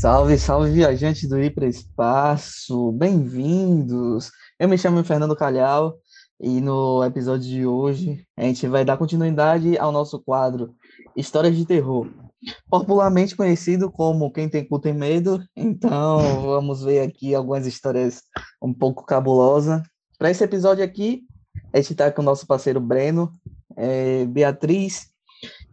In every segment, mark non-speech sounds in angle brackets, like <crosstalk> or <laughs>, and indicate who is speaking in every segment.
Speaker 1: Salve, salve, viajantes do Hiperespaço, bem-vindos! Eu me chamo Fernando Calhau e no episódio de hoje a gente vai dar continuidade ao nosso quadro Histórias de Terror, popularmente conhecido como Quem Tem Cu Tem Medo. Então vamos ver aqui algumas histórias um pouco cabulosas. Para esse episódio aqui, a gente está com o nosso parceiro Breno, é, Beatriz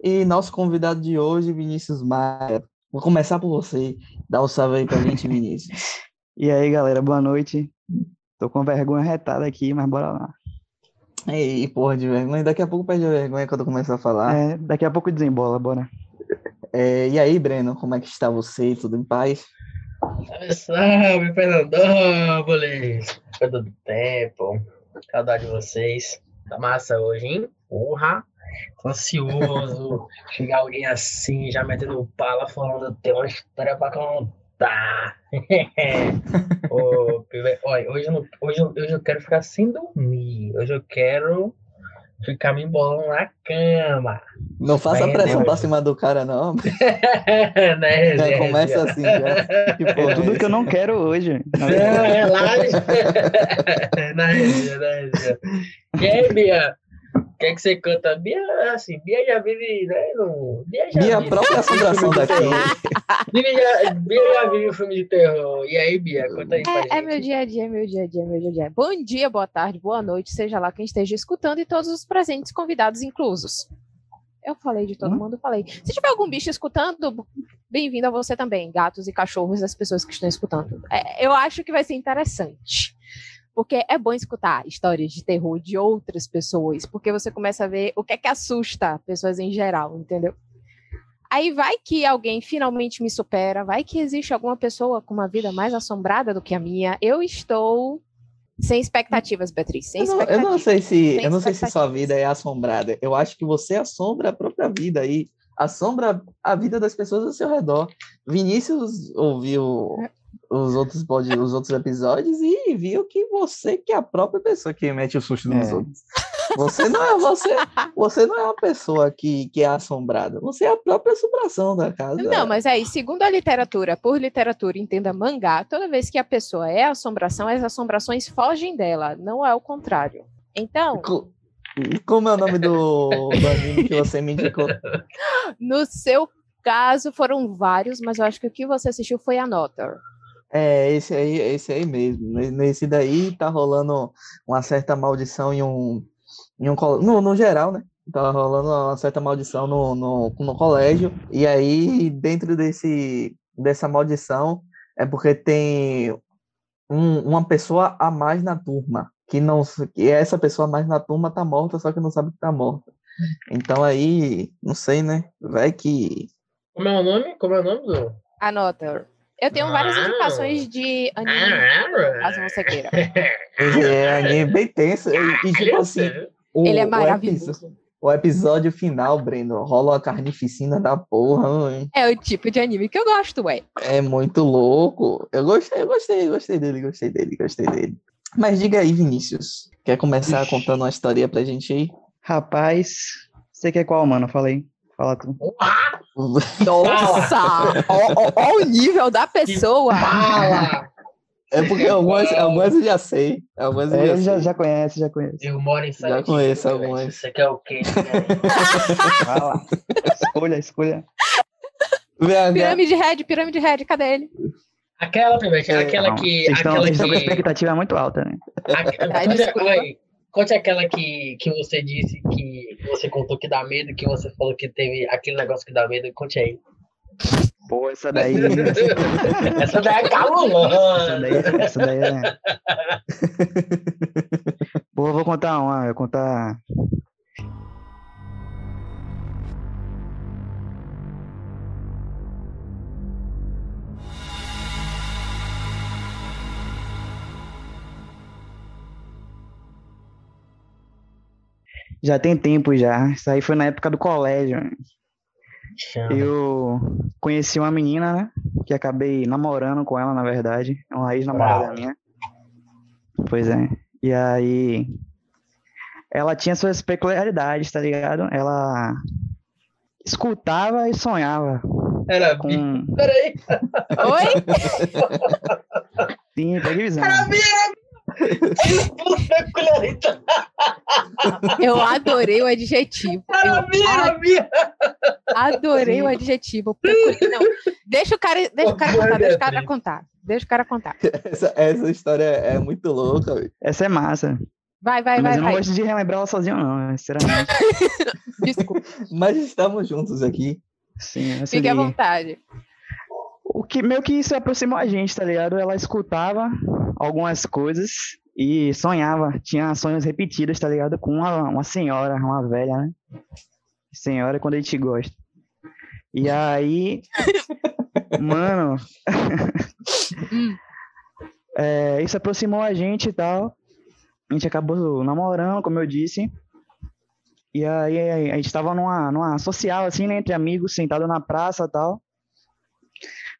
Speaker 1: e nosso convidado de hoje, Vinícius Maia. Vou começar por você. Dá um salve aí pra gente, <laughs> Vinícius.
Speaker 2: E aí, galera, boa noite. Tô com vergonha retada aqui, mas bora lá.
Speaker 1: Ei, porra de vergonha. Daqui a pouco perde a vergonha quando começar a falar.
Speaker 2: É, daqui a pouco desembola, bora.
Speaker 1: É, e aí, Breno, como é que está você? Tudo em paz?
Speaker 3: Salve, salve, Fernandópolis! Do tempo. Saudade de vocês. Tá massa hoje, hein? Porra! Tô ansioso. Chegar alguém assim, já metendo pala, falando, tem uma história pra contar. <laughs> Ô, pibe- olha, hoje eu, não, hoje, eu- hoje eu quero ficar sem dormir. Hoje eu quero ficar me embolando na cama.
Speaker 1: Não faça
Speaker 3: Vai,
Speaker 1: pressão
Speaker 3: vai.
Speaker 1: pra cima do cara, não. <laughs> <laughs>
Speaker 3: né,
Speaker 1: Já
Speaker 3: Zé?
Speaker 1: começa assim, já. Que
Speaker 2: É tudo
Speaker 1: é
Speaker 2: que eu não quero hoje.
Speaker 3: Não, relaxa. na resenha, na resenha. E aí, Bia? O que é que você canta? Bia, assim, Bia já vive, né? No... Bia já
Speaker 1: Bia, a
Speaker 3: vive.
Speaker 1: própria assombração <laughs> daqui.
Speaker 3: terror. Bia já, Bia já vive o filme de terror. E aí, Bia, conta aí pra gente.
Speaker 4: É, é meu dia a dia, meu dia a dia, meu dia a dia. Bom dia, boa tarde, boa noite, seja lá quem esteja escutando e todos os presentes convidados inclusos. Eu falei de todo
Speaker 2: Hum?
Speaker 4: mundo, falei. Se tiver algum bicho escutando, bem-vindo a você também, gatos e cachorros, as pessoas que estão escutando. É, eu acho que vai ser interessante. Porque é bom escutar histórias de terror de outras pessoas, porque você começa a ver o que é que assusta pessoas em geral, entendeu? Aí vai que alguém finalmente me supera, vai que existe alguma pessoa com uma vida mais assombrada do que a minha. Eu estou sem expectativas, Beatriz, sem
Speaker 1: Eu não, eu
Speaker 4: expectativas.
Speaker 1: não sei se, eu não sei se sua vida é assombrada. Eu acho que você assombra a própria vida aí. Assombra a vida das pessoas ao seu redor. Vinícius ouviu os outros, pod- os outros episódios e viu que você que é a própria pessoa que mete o susto nos
Speaker 2: É.
Speaker 1: outros. Você não é você, você não é uma pessoa que, que é assombrada. Você é a própria assombração da casa.
Speaker 4: Não, mas aí, segundo a literatura, por literatura, entenda mangá, toda vez que a pessoa é assombração, as assombrações fogem dela, não é o contrário. Então,
Speaker 1: Co- Como é o nome do, do anime que você me indicou?
Speaker 4: no seu caso, foram vários, mas eu acho que o que você assistiu foi a Notter.
Speaker 1: É, esse aí, esse aí mesmo. Ne- Nesse daí tá rolando uma certa maldição em um, em um no, no geral, né? Tá rolando uma certa maldição no, no, no colégio. E aí, dentro desse, dessa maldição, é porque tem um- uma pessoa a mais na turma. Que não, que essa pessoa a mais na turma tá morta, só que não sabe que tá morta. Então aí, não sei, né? Vai que.
Speaker 3: Como é o nome? Como é o nome do.
Speaker 4: A Notter. Eu tenho várias indicações de anime, caso você queira. <laughs>
Speaker 1: É anime bem tenso. E, e, tipo assim. O,
Speaker 4: Ele é maravilhoso.
Speaker 1: O episódio final, Breno, rola uma carnificina da porra, hein?
Speaker 4: É o tipo de anime que eu gosto, ué.
Speaker 1: É muito louco. Eu gostei, eu gostei, gostei dele, gostei dele, gostei dele. Mas diga aí, Vinícius. Quer começar contando uma historinha pra gente aí?
Speaker 2: Rapaz, você quer qual, mano? Fala aí. Fala tu.
Speaker 4: Nossa! ó o nível da pessoa!
Speaker 3: Fala!
Speaker 1: É porque algumas, algumas eu já sei. Algumas eu
Speaker 2: É,
Speaker 1: já,
Speaker 2: já,
Speaker 1: sei.
Speaker 2: já conhece, já conhece.
Speaker 3: Eu moro em Silent
Speaker 1: conheço
Speaker 3: Hill, velho.
Speaker 1: algumas.
Speaker 3: Você quer o quê?
Speaker 2: Vai lá. escolha, escolha.
Speaker 1: VH,
Speaker 4: Pirâmide Red, Pirâmide Red, cadê ele?
Speaker 3: Aquela,
Speaker 1: É,
Speaker 3: aquela que.
Speaker 2: Vocês estão
Speaker 3: Aquela
Speaker 2: vocês estão com a
Speaker 3: que.
Speaker 2: expectativa muito alta, né?
Speaker 4: Ai,
Speaker 3: Conte, aquela que, que você disse que você contou que dá medo, que você falou que teve aquele negócio que dá medo. Conte aí.
Speaker 2: Pô, essa daí.
Speaker 3: Essa daí é
Speaker 2: Essa
Speaker 3: calulando.
Speaker 2: daí, essa daí é. Pô, eu vou contar uma, eu vou contar. Já tem tempo já. Isso aí foi na época do colégio.
Speaker 3: Chama.
Speaker 2: Eu conheci uma menina, né? Que acabei namorando com ela, na verdade. É uma ex-namorada
Speaker 3: Bravo.
Speaker 2: minha. Pois é. E aí. Ela tinha suas peculiaridades, tá ligado? Ela escutava e sonhava
Speaker 3: Era
Speaker 2: com...
Speaker 3: bi. <laughs> Peraí.
Speaker 4: Oi?
Speaker 2: Sim, pega visão.
Speaker 3: Era bi, era bi. Peculiaridade.
Speaker 4: Eu adorei o adjetivo.
Speaker 3: Era
Speaker 4: Eu
Speaker 3: bi, era bi.
Speaker 4: adorei o adjetivo. Não, deixa o cara, deixa o cara contar, deixa o cara contar. Deixa o cara contar.
Speaker 1: Essa, essa história é muito louca.
Speaker 2: Essa é massa.
Speaker 4: Vai, vai,
Speaker 2: Mas
Speaker 4: vai,
Speaker 2: eu não
Speaker 4: vai.
Speaker 2: gosto de relembrar ela sozinho, não, sinceramente. <laughs>
Speaker 4: Desculpa.
Speaker 1: Mas estamos juntos aqui.
Speaker 2: Sim,
Speaker 4: Fique à vontade.
Speaker 2: O que meio que isso aproximou a gente, tá ligado? Ela escutava algumas coisas e sonhava, tinha sonhos repetidos, tá ligado? Com uma, uma senhora, uma velha, né? Senhora quando a gente gosta. E aí, <laughs> mano,
Speaker 4: Hum. <laughs>
Speaker 2: é, isso aproximou a gente e tal. A gente acabou namorando, como eu disse. E aí a gente tava numa, numa social, assim, né, entre amigos, sentado na praça e tal.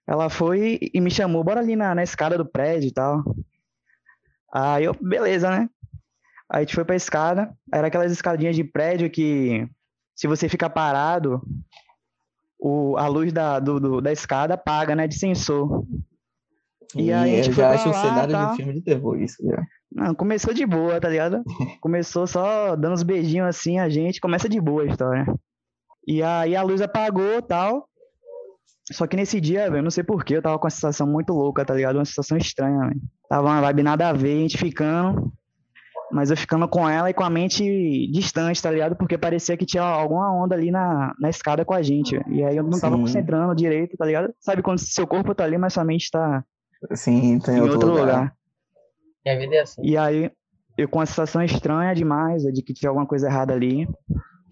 Speaker 2: Ela foi e me chamou, bora ali na, na escada do prédio e tal. Aí eu, beleza, né? Aí a gente foi pra escada, era aquelas escadinhas de prédio que se você ficar parado, o, a luz da, do, do- da escada apaga, né, de sensor. E
Speaker 1: E,
Speaker 2: aí a gente
Speaker 1: eu já
Speaker 2: pra
Speaker 1: acho um
Speaker 2: lá,
Speaker 1: cenário
Speaker 2: tá?
Speaker 1: de filme de terror isso. Já.
Speaker 2: Não, começou de boa, tá ligado? <laughs> Começou só dando uns beijinhos assim, a gente começa de boa a história. E aí a luz apagou tal. Só que nesse dia, velho, eu não sei porquê, eu tava com uma sensação muito louca, tá ligado? Uma sensação estranha, velho. Tava uma vibe nada a ver, a gente ficando. Mas eu ficando com ela e com a mente distante, tá ligado? Porque parecia que tinha alguma onda ali na, na escada com a gente. E aí eu não tava
Speaker 1: Sim.
Speaker 2: concentrando direito, tá ligado? Sabe quando seu corpo tá ali, mas sua mente tá
Speaker 1: Sim, tem
Speaker 2: em
Speaker 1: outro,
Speaker 2: outro
Speaker 1: lugar.
Speaker 2: lugar.
Speaker 3: Minha vida é assim.
Speaker 2: E aí, eu com uma sensação estranha demais, de que tinha alguma coisa errada ali.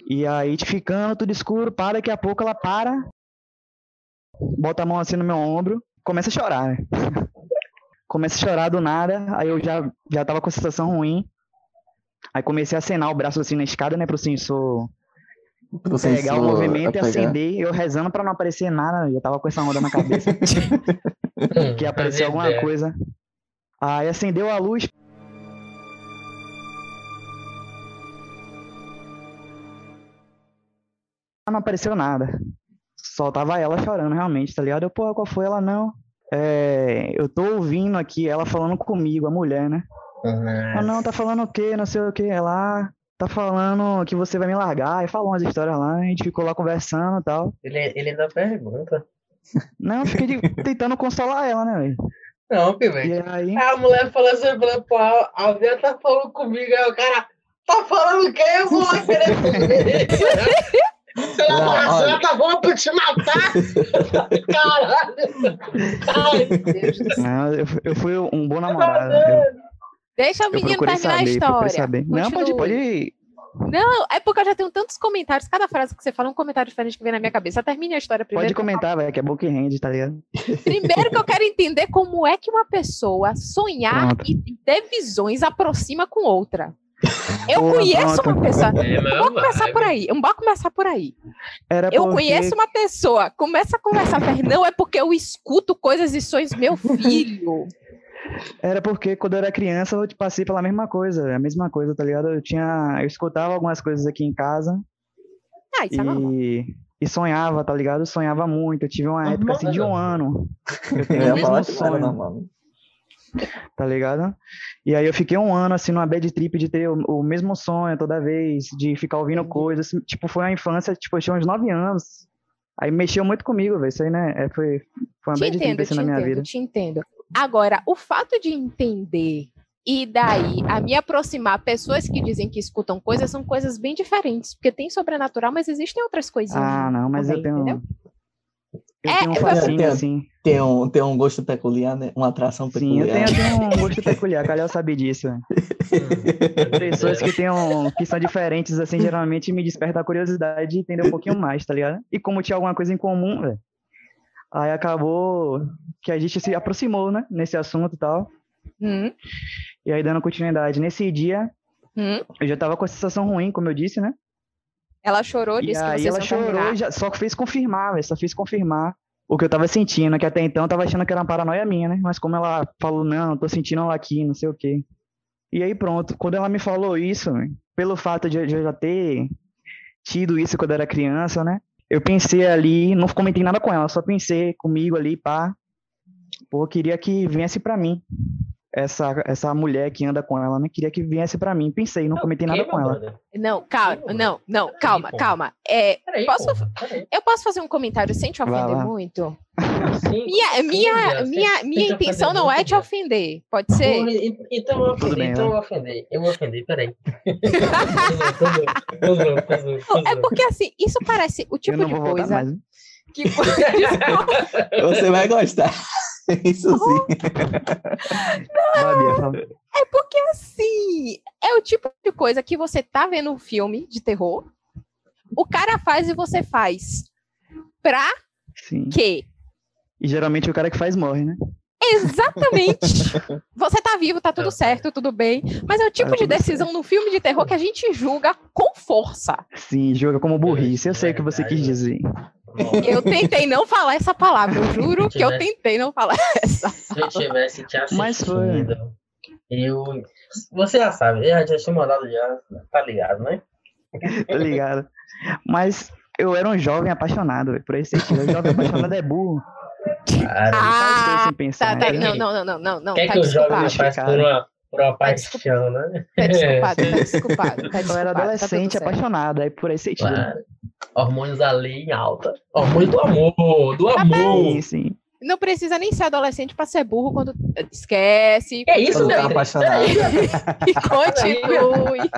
Speaker 2: E aí, te ficando tudo escuro, para, daqui a pouco ela para, bota a mão assim no meu ombro, começa a chorar, né? <laughs> começa a chorar do nada, aí eu já, já tava com a sensação ruim. Aí comecei a acenar o braço assim na escada, né, pro sensor
Speaker 1: Pro
Speaker 2: pegar
Speaker 1: sensor
Speaker 2: o movimento e acender, eu rezando pra não aparecer nada, eu tava com essa onda na cabeça, <laughs>
Speaker 3: Hum,
Speaker 2: que ia aparecer
Speaker 3: fazia
Speaker 2: alguma
Speaker 3: ideia.
Speaker 2: coisa. Aí acendeu a luz, não apareceu nada. Só tava ela chorando realmente, tá ligado? Eu, porra, qual foi? Ela não. É, eu tô ouvindo aqui ela falando comigo, a mulher, né? Ah, não, tá falando o quê? Não sei o quê. Ela "Ah, tá falando que você vai me largar. E falou umas histórias lá, a gente ficou lá conversando e tal.
Speaker 3: Ele, ele ainda pergunta. <laughs>
Speaker 2: Não, eu fiquei tentando consolar ela, né, velho?
Speaker 3: Não, que velho.
Speaker 2: E aí,
Speaker 3: A mulher falou assim, falou, pô, a Bia tá falando comigo, aí o cara, tá falando o quê? Eu vou lá querer <laughs> comer. Sei lá,
Speaker 1: Não,
Speaker 3: a
Speaker 1: olha.
Speaker 3: senhora tá bom pra te matar? <laughs> Caralho. Ai, meu Deus do céu.
Speaker 2: não, eu, eu fui um bom namorado. Eu,
Speaker 4: Deixa o menino terminar a
Speaker 2: saber, procurei
Speaker 4: história.
Speaker 2: saber. Não, pode, pode.
Speaker 4: Não, é porque eu já tenho tantos comentários. Cada frase que você fala é um comentário diferente que vem na minha cabeça. Termine a história primeiro.
Speaker 2: Pode comentar, velho, que é bom que rende, tá ligado?
Speaker 4: Primeiro que eu quero entender como é que uma pessoa sonhar
Speaker 2: Pronto.
Speaker 4: e ter visões aproxima com outra. Eu
Speaker 2: Pô,
Speaker 4: conheço
Speaker 2: pronto.
Speaker 4: uma pessoa.
Speaker 3: É,
Speaker 4: Vamos começar
Speaker 3: vai.
Speaker 4: por aí. Vamos começar por aí.
Speaker 2: Era
Speaker 4: Eu
Speaker 2: porque-
Speaker 4: conheço uma pessoa, começa a conversar, fala, não é porque eu escuto coisas e sonhos, meu filho.
Speaker 2: Era porque quando eu era criança eu passei pela mesma coisa, a mesma coisa, tá ligado? Eu tinha, eu escutava algumas coisas aqui em casa
Speaker 4: Ah, isso é normal.
Speaker 2: e, e sonhava, tá ligado? Eu sonhava muito. Eu tive uma época assim de um ano. <laughs> Eu
Speaker 1: Eu
Speaker 2: tenho o
Speaker 1: ia falar era
Speaker 2: sonho,
Speaker 1: normal.
Speaker 2: Tá ligado? E aí eu fiquei um ano assim numa bad trip de ter o, o mesmo sonho toda vez, de ficar ouvindo coisas. Tipo, foi uma infância, tipo, eu tinha uns nove anos. Aí mexeu muito comigo, velho. Isso aí, né? é, foi, foi uma
Speaker 4: Te
Speaker 2: bad trip
Speaker 4: entendo,
Speaker 2: assim
Speaker 4: te
Speaker 2: na minha
Speaker 4: entendo,
Speaker 2: vida.
Speaker 4: te entendo. Agora, o fato de entender e daí a me aproximar pessoas que dizem que escutam coisas são coisas bem diferentes, porque tem sobrenatural, mas existem outras coisinhas.
Speaker 2: Ah, não, mas eu
Speaker 4: também,
Speaker 2: tenho.
Speaker 4: entendeu?
Speaker 2: Eu
Speaker 4: É,
Speaker 2: tenho um fascínio,
Speaker 1: eu-
Speaker 2: assim.
Speaker 1: Tem um, tem um gosto peculiar, né? Uma atração
Speaker 2: Sim, eu
Speaker 1: peculiar.
Speaker 2: tenho, eu tenho um gosto <laughs> peculiar, Calhau sabe disso. velho. Pessoas que, têm um, que são diferentes, assim, geralmente me desperta a curiosidade de entender um pouquinho mais, tá ligado? E como tinha alguma coisa em comum, velho, aí acabou que a gente se aproximou, né, nesse assunto e tal.
Speaker 4: Hum,
Speaker 2: E aí, dando continuidade, nesse dia,
Speaker 4: hum.
Speaker 2: eu já tava com a sensação ruim, como eu disse, né?
Speaker 4: Ela chorou,
Speaker 2: E
Speaker 4: disse que
Speaker 2: aí
Speaker 4: vocês
Speaker 2: ela chorou, e já, só que fez confirmar, só fez confirmar o que eu tava sentindo, que até então eu tava achando que era uma paranoia minha, né? Mas como ela falou, não, tô sentindo ela aqui, não sei o quê. E aí pronto, quando ela me falou isso, pelo fato de, de eu já ter tido isso quando eu era criança, né? eu pensei ali, não comentei nada com ela, só pensei comigo ali, pá. Pô, eu queria que viesse pra mim. Essa, essa mulher que anda com ela, né? Queria que viesse pra mim. Pensei, não comentei nada com ela.
Speaker 3: brother?
Speaker 4: Não, calma, não, não, calma,
Speaker 3: porra.
Speaker 4: calma. É,
Speaker 3: Peraí,
Speaker 4: Posso-
Speaker 3: peraí.
Speaker 4: eu posso fazer um comentário sem te ofender muito?
Speaker 3: Sim,
Speaker 4: Minha,
Speaker 3: sim,
Speaker 4: minha, minha, minha intenção não é te ofender. Pode ser?
Speaker 3: Então eu vou
Speaker 2: Tudo
Speaker 3: ofender,
Speaker 2: bem,
Speaker 3: então eu
Speaker 2: vai.
Speaker 3: vou ofender. Eu vou ofender, peraí. <laughs>
Speaker 4: É porque assim, isso parece o
Speaker 2: eu
Speaker 4: tipo
Speaker 2: não
Speaker 4: de coisa que. <laughs> Desculpa.
Speaker 1: Você vai gostar. <laughs> Isso sim. <laughs>
Speaker 2: Fala.
Speaker 4: É porque assim, é o tipo de coisa que você tá vendo um filme de terror, o cara faz e você faz. Pra
Speaker 2: Sim.
Speaker 4: quê?
Speaker 2: E geralmente o cara que faz morre, né?
Speaker 4: Exatamente. <laughs> Você tá vivo, tá tudo
Speaker 3: Tá
Speaker 4: certo, tudo bem. Mas é o tipo
Speaker 2: Tá
Speaker 4: de decisão no filme de terror que a gente julga com força.
Speaker 2: Sim, joga como burrice. Eu sei o que você quis dizer.
Speaker 4: Eu tentei não falar essa palavra, eu juro que eu
Speaker 3: Tivesse-
Speaker 4: tentei não falar <laughs> essa.
Speaker 3: Se eu tivesse te
Speaker 2: Mas foi.
Speaker 3: assistindo, eu. Você já sabe, eu já tinha mandado já, tá ligado, né? <laughs>
Speaker 2: Tá ligado? Mas eu era um jovem apaixonado por esse sentido. O jovem apaixonado é burro.
Speaker 3: Cara,
Speaker 4: Ah, tá, tá.
Speaker 2: né?
Speaker 4: Não, não, não, não, não, não.
Speaker 3: quer
Speaker 4: Tá
Speaker 3: que o jovem faz por uma, por uma paixão, né?
Speaker 4: Tá desculpado, tá <laughs> desculpado. Tá
Speaker 2: Eu era
Speaker 4: tá
Speaker 2: adolescente,
Speaker 4: certo.
Speaker 2: apaixonado, aí por esse sentido.
Speaker 3: Claro. Hormônios ali em alta. Hormônio do amor, do amor.
Speaker 2: Sim, sim.
Speaker 4: Não precisa nem ser adolescente pra ser burro quando esquece.
Speaker 3: Que é isso,
Speaker 1: tá
Speaker 3: Daí?
Speaker 1: apaixonado.
Speaker 4: E continue.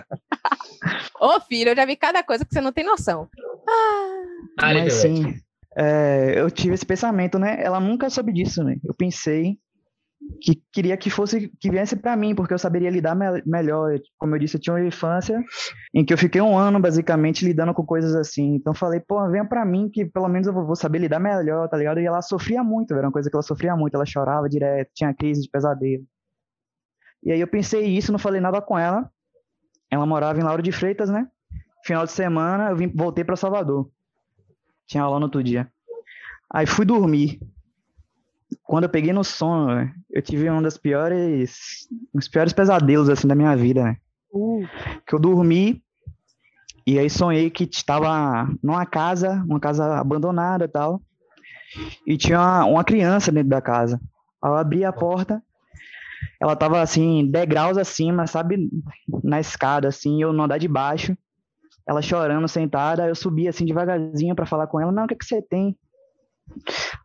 Speaker 4: Ô, filho, eu já vi cada coisa que você não tem noção.
Speaker 3: Ah,
Speaker 2: Mas sim, é, eu tive esse pensamento, né? Ela nunca soube disso, né? Eu pensei que queria que fosse, que viesse pra mim, porque eu saberia lidar me- melhor. Como eu disse, eu tinha uma infância em que eu fiquei um ano, basicamente, lidando com coisas assim. Então falei, pô, venha pra mim que pelo menos eu vou saber lidar melhor, tá ligado? E ela sofria muito, era uma coisa que ela sofria muito, ela chorava direto, tinha crise de pesadelo. E aí eu pensei isso, não falei nada com ela. Ela morava em Lauro de Freitas, né? Final de semana eu vim, voltei pra Salvador. Tinha aula no outro dia. Aí fui dormir. Quando eu peguei no sono, eu tive um das piores, os piores pesadelos assim da minha vida, né? Que eu dormi e aí sonhei que estava numa casa, uma casa abandonada e tal. E tinha uma, uma criança dentro da casa. Aí eu abri a porta, ela tava assim, degraus acima, sabe? Na escada, assim, eu no andar de baixo. Ela chorando, sentada, eu subi assim devagarzinho pra falar com ela. Não, o que, que você tem?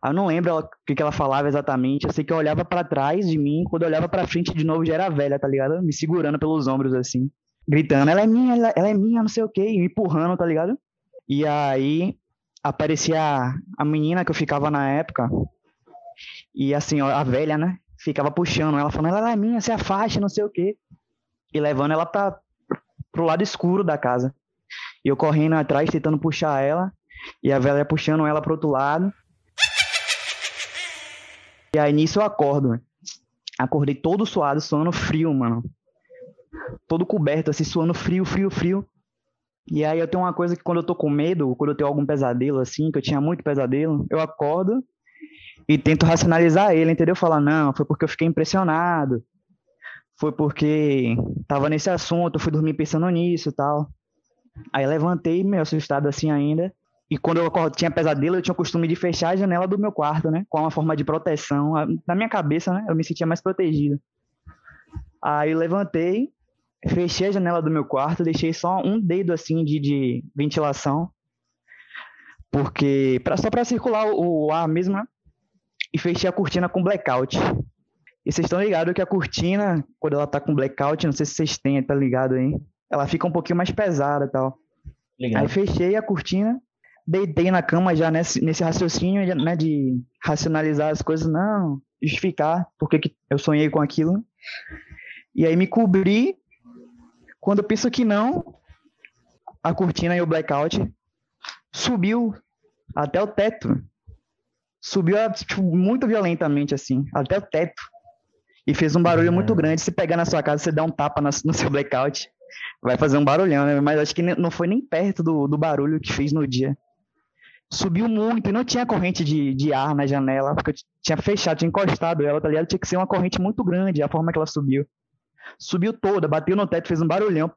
Speaker 2: Eu não lembro o que, que ela falava exatamente. Eu sei que eu olhava pra trás de mim, quando eu olhava pra frente de novo já era velha, tá ligado? Me segurando pelos ombros assim, gritando: ela é minha, ela, ela é minha, não sei o quê, e me empurrando, tá ligado? E aí aparecia a, menina que eu ficava na época, e assim, a velha, né? Ficava puxando ela, falando: ela é minha, se afasta, não sei o quê. E levando ela pra, pro lado escuro da casa. E eu correndo atrás, tentando puxar ela. E a velha puxando ela pro outro lado. E aí nisso eu acordo. Acordei todo suado, suando frio, mano. Todo coberto, assim, suando frio, frio, frio. E aí eu tenho uma coisa que quando eu tô com medo, quando eu tenho algum pesadelo, assim, que eu tinha muito pesadelo, eu acordo e tento racionalizar ele, entendeu? Falar, não, foi porque eu fiquei impressionado. Foi porque tava nesse assunto, eu fui dormir pensando nisso e tal. Aí levantei, meio assustado assim ainda. E quando eu acordo- tinha pesadelo, eu tinha o costume de fechar a janela do meu quarto, né? Com uma forma de proteção. Na minha cabeça, né? Eu me sentia mais protegido. Aí eu levantei, fechei a janela do meu quarto, deixei só um dedo assim de, de ventilação. Porque. Pra, só pra circular o, o ar mesmo, né? E fechei a cortina com blackout. E vocês estão ligados que a cortina, quando ela tá com blackout, não sei se vocês têm, tá ligado aí? Ela fica um pouquinho mais pesada e tal. Aí
Speaker 3: Ligado.
Speaker 2: fechei a cortina, deitei na cama já nesse, nesse raciocínio né, de racionalizar as coisas, não, justificar porque que eu sonhei com aquilo. E aí me cobri. Quando eu penso que não, a cortina e o blackout subiu até o teto. Subiu tipo, muito violentamente, assim, até o teto. E fez um barulho muito
Speaker 3: Hum.
Speaker 2: grande. Se pegar na sua casa, você dá um tapa no seu blackout vai fazer um barulhão, né? Mas acho que não foi nem perto do, do barulho que fez no dia. Subiu muito e não tinha corrente de, de ar na janela, porque eu tinha fechado, tinha encostado ela, tá ligado? Tinha que ser uma corrente muito grande, a forma que ela subiu. Subiu toda, bateu no teto, fez um barulhão.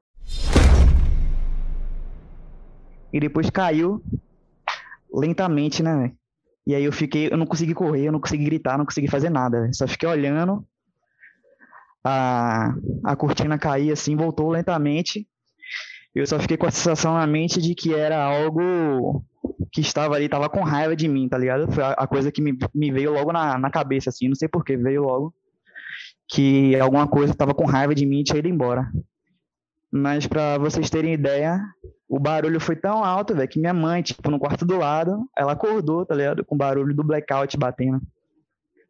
Speaker 2: E depois caiu lentamente, né? E aí eu fiquei, eu não consegui correr, eu não consegui gritar, não consegui fazer nada, só fiquei olhando. A, a cortina cair assim, voltou lentamente. Eu só fiquei com a sensação na mente de que era algo que estava ali, estava com raiva de mim, tá ligado? Foi a, a coisa que me, me veio logo na, na cabeça, assim, não sei porquê, veio logo. Que alguma coisa estava com raiva de mim e tinha ido embora. Mas para vocês terem ideia, o barulho foi tão alto, velho, que minha mãe, tipo, no quarto do lado, ela acordou, tá ligado? Com o barulho do blackout batendo.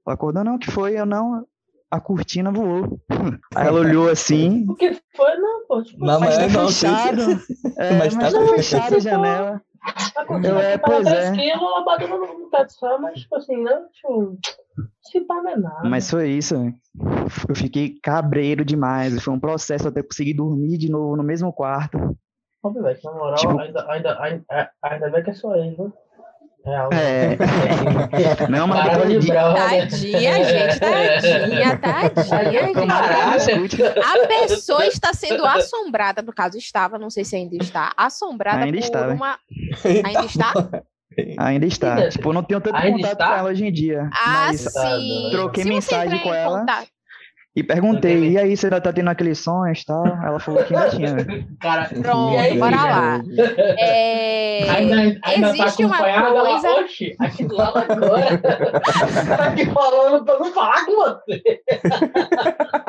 Speaker 2: Ela acordou, não, que foi? Eu não, a cortina voou. <laughs> Aí ela olhou assim.
Speaker 3: O que foi? Não, pô. Tipo,
Speaker 1: Não,
Speaker 2: mas
Speaker 1: mas
Speaker 2: tá
Speaker 1: não,
Speaker 2: fechado. É, <laughs>
Speaker 1: Mas
Speaker 2: mas,
Speaker 1: tá
Speaker 2: tá
Speaker 1: fechado.
Speaker 2: fechada a janela.
Speaker 3: A cortina
Speaker 2: é,
Speaker 3: tava
Speaker 2: pois é.
Speaker 3: 10 quilos, ela bateu no, teto só, mas tipo assim, não, tipo, se pá não é nada.
Speaker 2: Mas foi isso, velho. Eu fiquei cabreiro demais. Foi um processo até conseguir dormir de novo no mesmo quarto.
Speaker 3: Óbvio, velho, na moral,
Speaker 2: Tipo-
Speaker 3: ainda, ainda, ainda, ainda bem que é só ele, viu? Real.
Speaker 2: É. <laughs> Não, mas
Speaker 3: de brava.
Speaker 4: Tadinha, gente, tadinha, <laughs> tadinha, gente. A pessoa está sendo assombrada, no caso estava, não sei se ainda está, assombrada
Speaker 2: Ainda
Speaker 4: por
Speaker 2: está, né?
Speaker 4: uma. Ainda está?
Speaker 2: Ainda está. Tipo, eu não tenho tanto
Speaker 3: ainda
Speaker 2: contato
Speaker 3: está?
Speaker 2: com ela hoje em dia.
Speaker 4: Ah,
Speaker 2: mas
Speaker 4: sim.
Speaker 2: troquei
Speaker 4: Se você
Speaker 2: mensagem com ela.
Speaker 4: contato-
Speaker 2: E perguntei, e aí, você ainda tá tendo aqueles sonhos e tal? Ela falou que ainda tinha. velho. <laughs>
Speaker 3: Cara,
Speaker 4: Pronto,
Speaker 3: aí,
Speaker 4: bora lá. É,
Speaker 3: Ainda, ainda tá
Speaker 4: existe uma
Speaker 3: acompanhada lá,
Speaker 4: coisa-
Speaker 3: oxe, aqui do lado agora. <laughs> tá aqui falando pra não falar com você.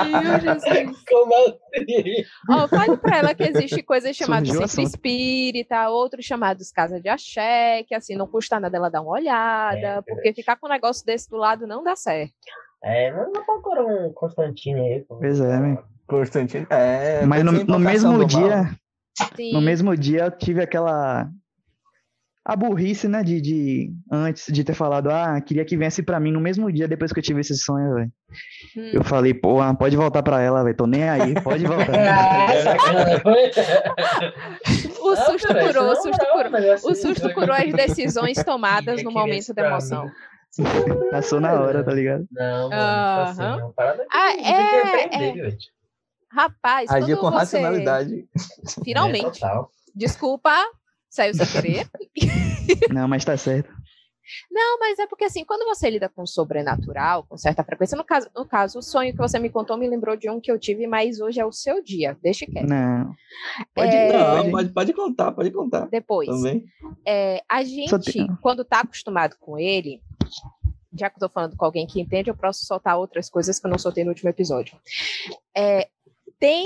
Speaker 4: Meu Jesus.
Speaker 3: Como assim?
Speaker 4: Ó, fale pra ela que existe coisas chamadas centro espírita, outros chamados casa de axé, que assim, não custa nada ela dar uma olhada,
Speaker 3: É,
Speaker 4: porque ficar com um negócio desse do lado não dá certo.
Speaker 3: É, mas não procura um Constantino aí. pô.
Speaker 2: Pois é, velho.
Speaker 1: Constantino. É,
Speaker 2: Mas no, no mesmo dia,
Speaker 4: Sim.
Speaker 2: no mesmo dia eu tive aquela a burrice, né, de, de antes de ter falado, ah, queria que viesse pra mim no mesmo dia depois que eu tive esse sonho, velho.
Speaker 4: Hum.
Speaker 2: Eu falei, pô, pode voltar pra ela, velho, tô nem aí, pode voltar. <laughs>
Speaker 3: Ah?
Speaker 4: O susto curou, o susto curou. O susto curou as decisões tomadas no momento da
Speaker 3: pra
Speaker 4: emoção. <laughs>
Speaker 2: Passou na hora, tá ligado?
Speaker 3: Não, mano, tipo assim,
Speaker 4: Aham.
Speaker 3: é uma parada que
Speaker 4: Ah,
Speaker 3: tem que
Speaker 4: é,
Speaker 3: aprender, velho.
Speaker 4: Rapaz,
Speaker 1: Agir
Speaker 4: quando
Speaker 1: com
Speaker 4: você...
Speaker 1: racionalidade.
Speaker 4: Finalmente.
Speaker 3: É, total.
Speaker 4: Desculpa, saiu sem querer.
Speaker 2: Não, mas tá certo.
Speaker 4: Não, mas é porque assim, quando você lida com o sobrenatural, com certa frequência, no caso, no caso, o sonho que você me contou me lembrou de um que eu tive, mas hoje é o seu dia. Deixa quieto.
Speaker 2: Não. Pode
Speaker 4: É,
Speaker 1: Não,
Speaker 2: pode
Speaker 1: pode, contar, pode contar.
Speaker 4: Depois,
Speaker 1: Também.
Speaker 4: é, a gente, quando tá acostumado com ele, já que eu tô falando com alguém que entende, eu posso soltar outras coisas que eu não soltei no último episódio. É, tem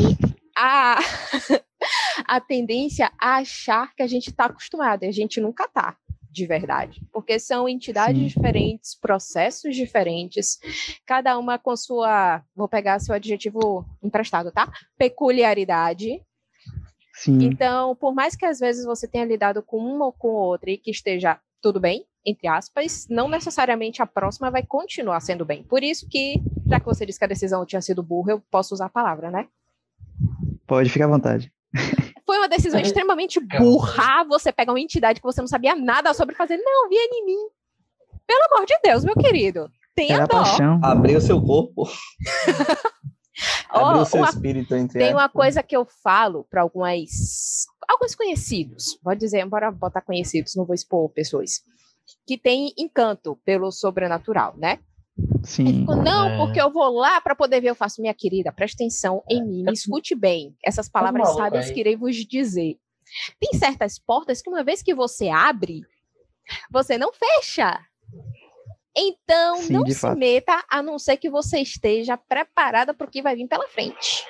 Speaker 4: a, <laughs> a tendência a achar que a gente tá acostumado, e a gente nunca tá. De verdade, porque são entidades
Speaker 2: Sim.
Speaker 4: diferentes, processos diferentes, cada uma com sua, vou pegar seu adjetivo emprestado, tá? Peculiaridade,
Speaker 2: Sim.
Speaker 4: então, por mais que às vezes você tenha lidado com uma ou com outra e que esteja tudo bem, entre aspas, não necessariamente a próxima vai continuar sendo bem. Por isso que, já que você disse que a decisão tinha sido burra, eu posso usar a palavra, né?
Speaker 2: Pode ficar à vontade. <laughs>
Speaker 4: Decisão extremamente burra você pegar uma entidade que você não sabia nada sobre fazer. Não, vinha em mim. Pelo amor de Deus, meu querido. Tenha
Speaker 2: Era
Speaker 4: dó.
Speaker 2: paixão.
Speaker 1: Abrir o seu corpo. <laughs>
Speaker 4: Ó,
Speaker 1: Abrir o seu
Speaker 4: uma
Speaker 1: espírito entre
Speaker 4: Tem uma coisa que eu falo para algumas alguns conhecidos, pode dizer, embora botar conhecidos, não vou expor pessoas, que tem encanto pelo sobrenatural, né?
Speaker 2: Sim.
Speaker 4: Ficou, Não,
Speaker 3: É.
Speaker 4: porque eu vou lá para poder ver. Eu faço, minha querida, preste atenção em mim, me escute bem. Essas palavras sábias
Speaker 3: aí.
Speaker 4: que irei vos dizer. Tem certas portas que uma vez que você abre, você não fecha. Então,
Speaker 2: Sim,
Speaker 4: não se
Speaker 2: fato.
Speaker 4: meta a não ser que você esteja preparada para o que vai vir pela frente.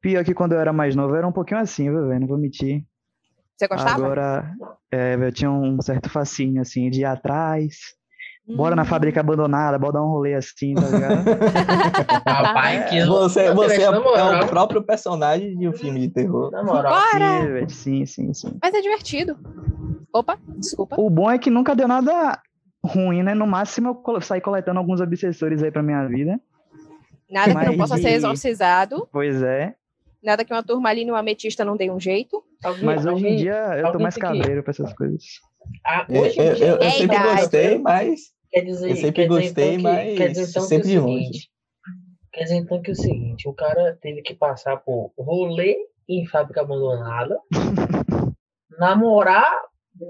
Speaker 2: Pior que quando eu era mais novo, era um pouquinho assim, viu, velho? Não vou mentir.
Speaker 4: Você gostava?
Speaker 2: Agora, é, eu tinha um certo fascínio, assim, de ir atrás. Bora na
Speaker 4: Hum.
Speaker 2: fábrica abandonada, bora dar um rolê assim, tá ligado? <laughs>
Speaker 3: Rapaz, que
Speaker 1: Você, você é, é o próprio personagem de um filme de terror.
Speaker 3: Na moral.
Speaker 4: Bora!
Speaker 2: Sim, velho, sim, sim, sim.
Speaker 4: Mas é divertido. Opa, desculpa.
Speaker 2: O bom é que nunca deu nada ruim, né? No máximo eu saí coletando alguns obsessores aí pra minha vida.
Speaker 4: Nada que não
Speaker 2: Mas
Speaker 4: possa ser exorcizado.
Speaker 2: Pois é.
Speaker 4: Nada que uma turmalina e uma ametista não dê um jeito.
Speaker 3: Alguém-
Speaker 2: Mas hoje em dia eu tô mais cabreiro pra essas coisas.
Speaker 3: Ah,
Speaker 1: Eu,
Speaker 3: hoje em
Speaker 1: eu- eu- eu
Speaker 4: É
Speaker 1: sempre
Speaker 4: idade.
Speaker 1: gostei, mas
Speaker 3: Quer dizer,
Speaker 1: eu sempre gostei,
Speaker 3: então, que,
Speaker 1: mas
Speaker 3: quer dizer então
Speaker 1: sempre
Speaker 3: que é o
Speaker 1: longe.
Speaker 3: seguinte. Quer dizer então que é o seguinte, o cara teve que passar por rolê em fábrica abandonada, <laughs> namorar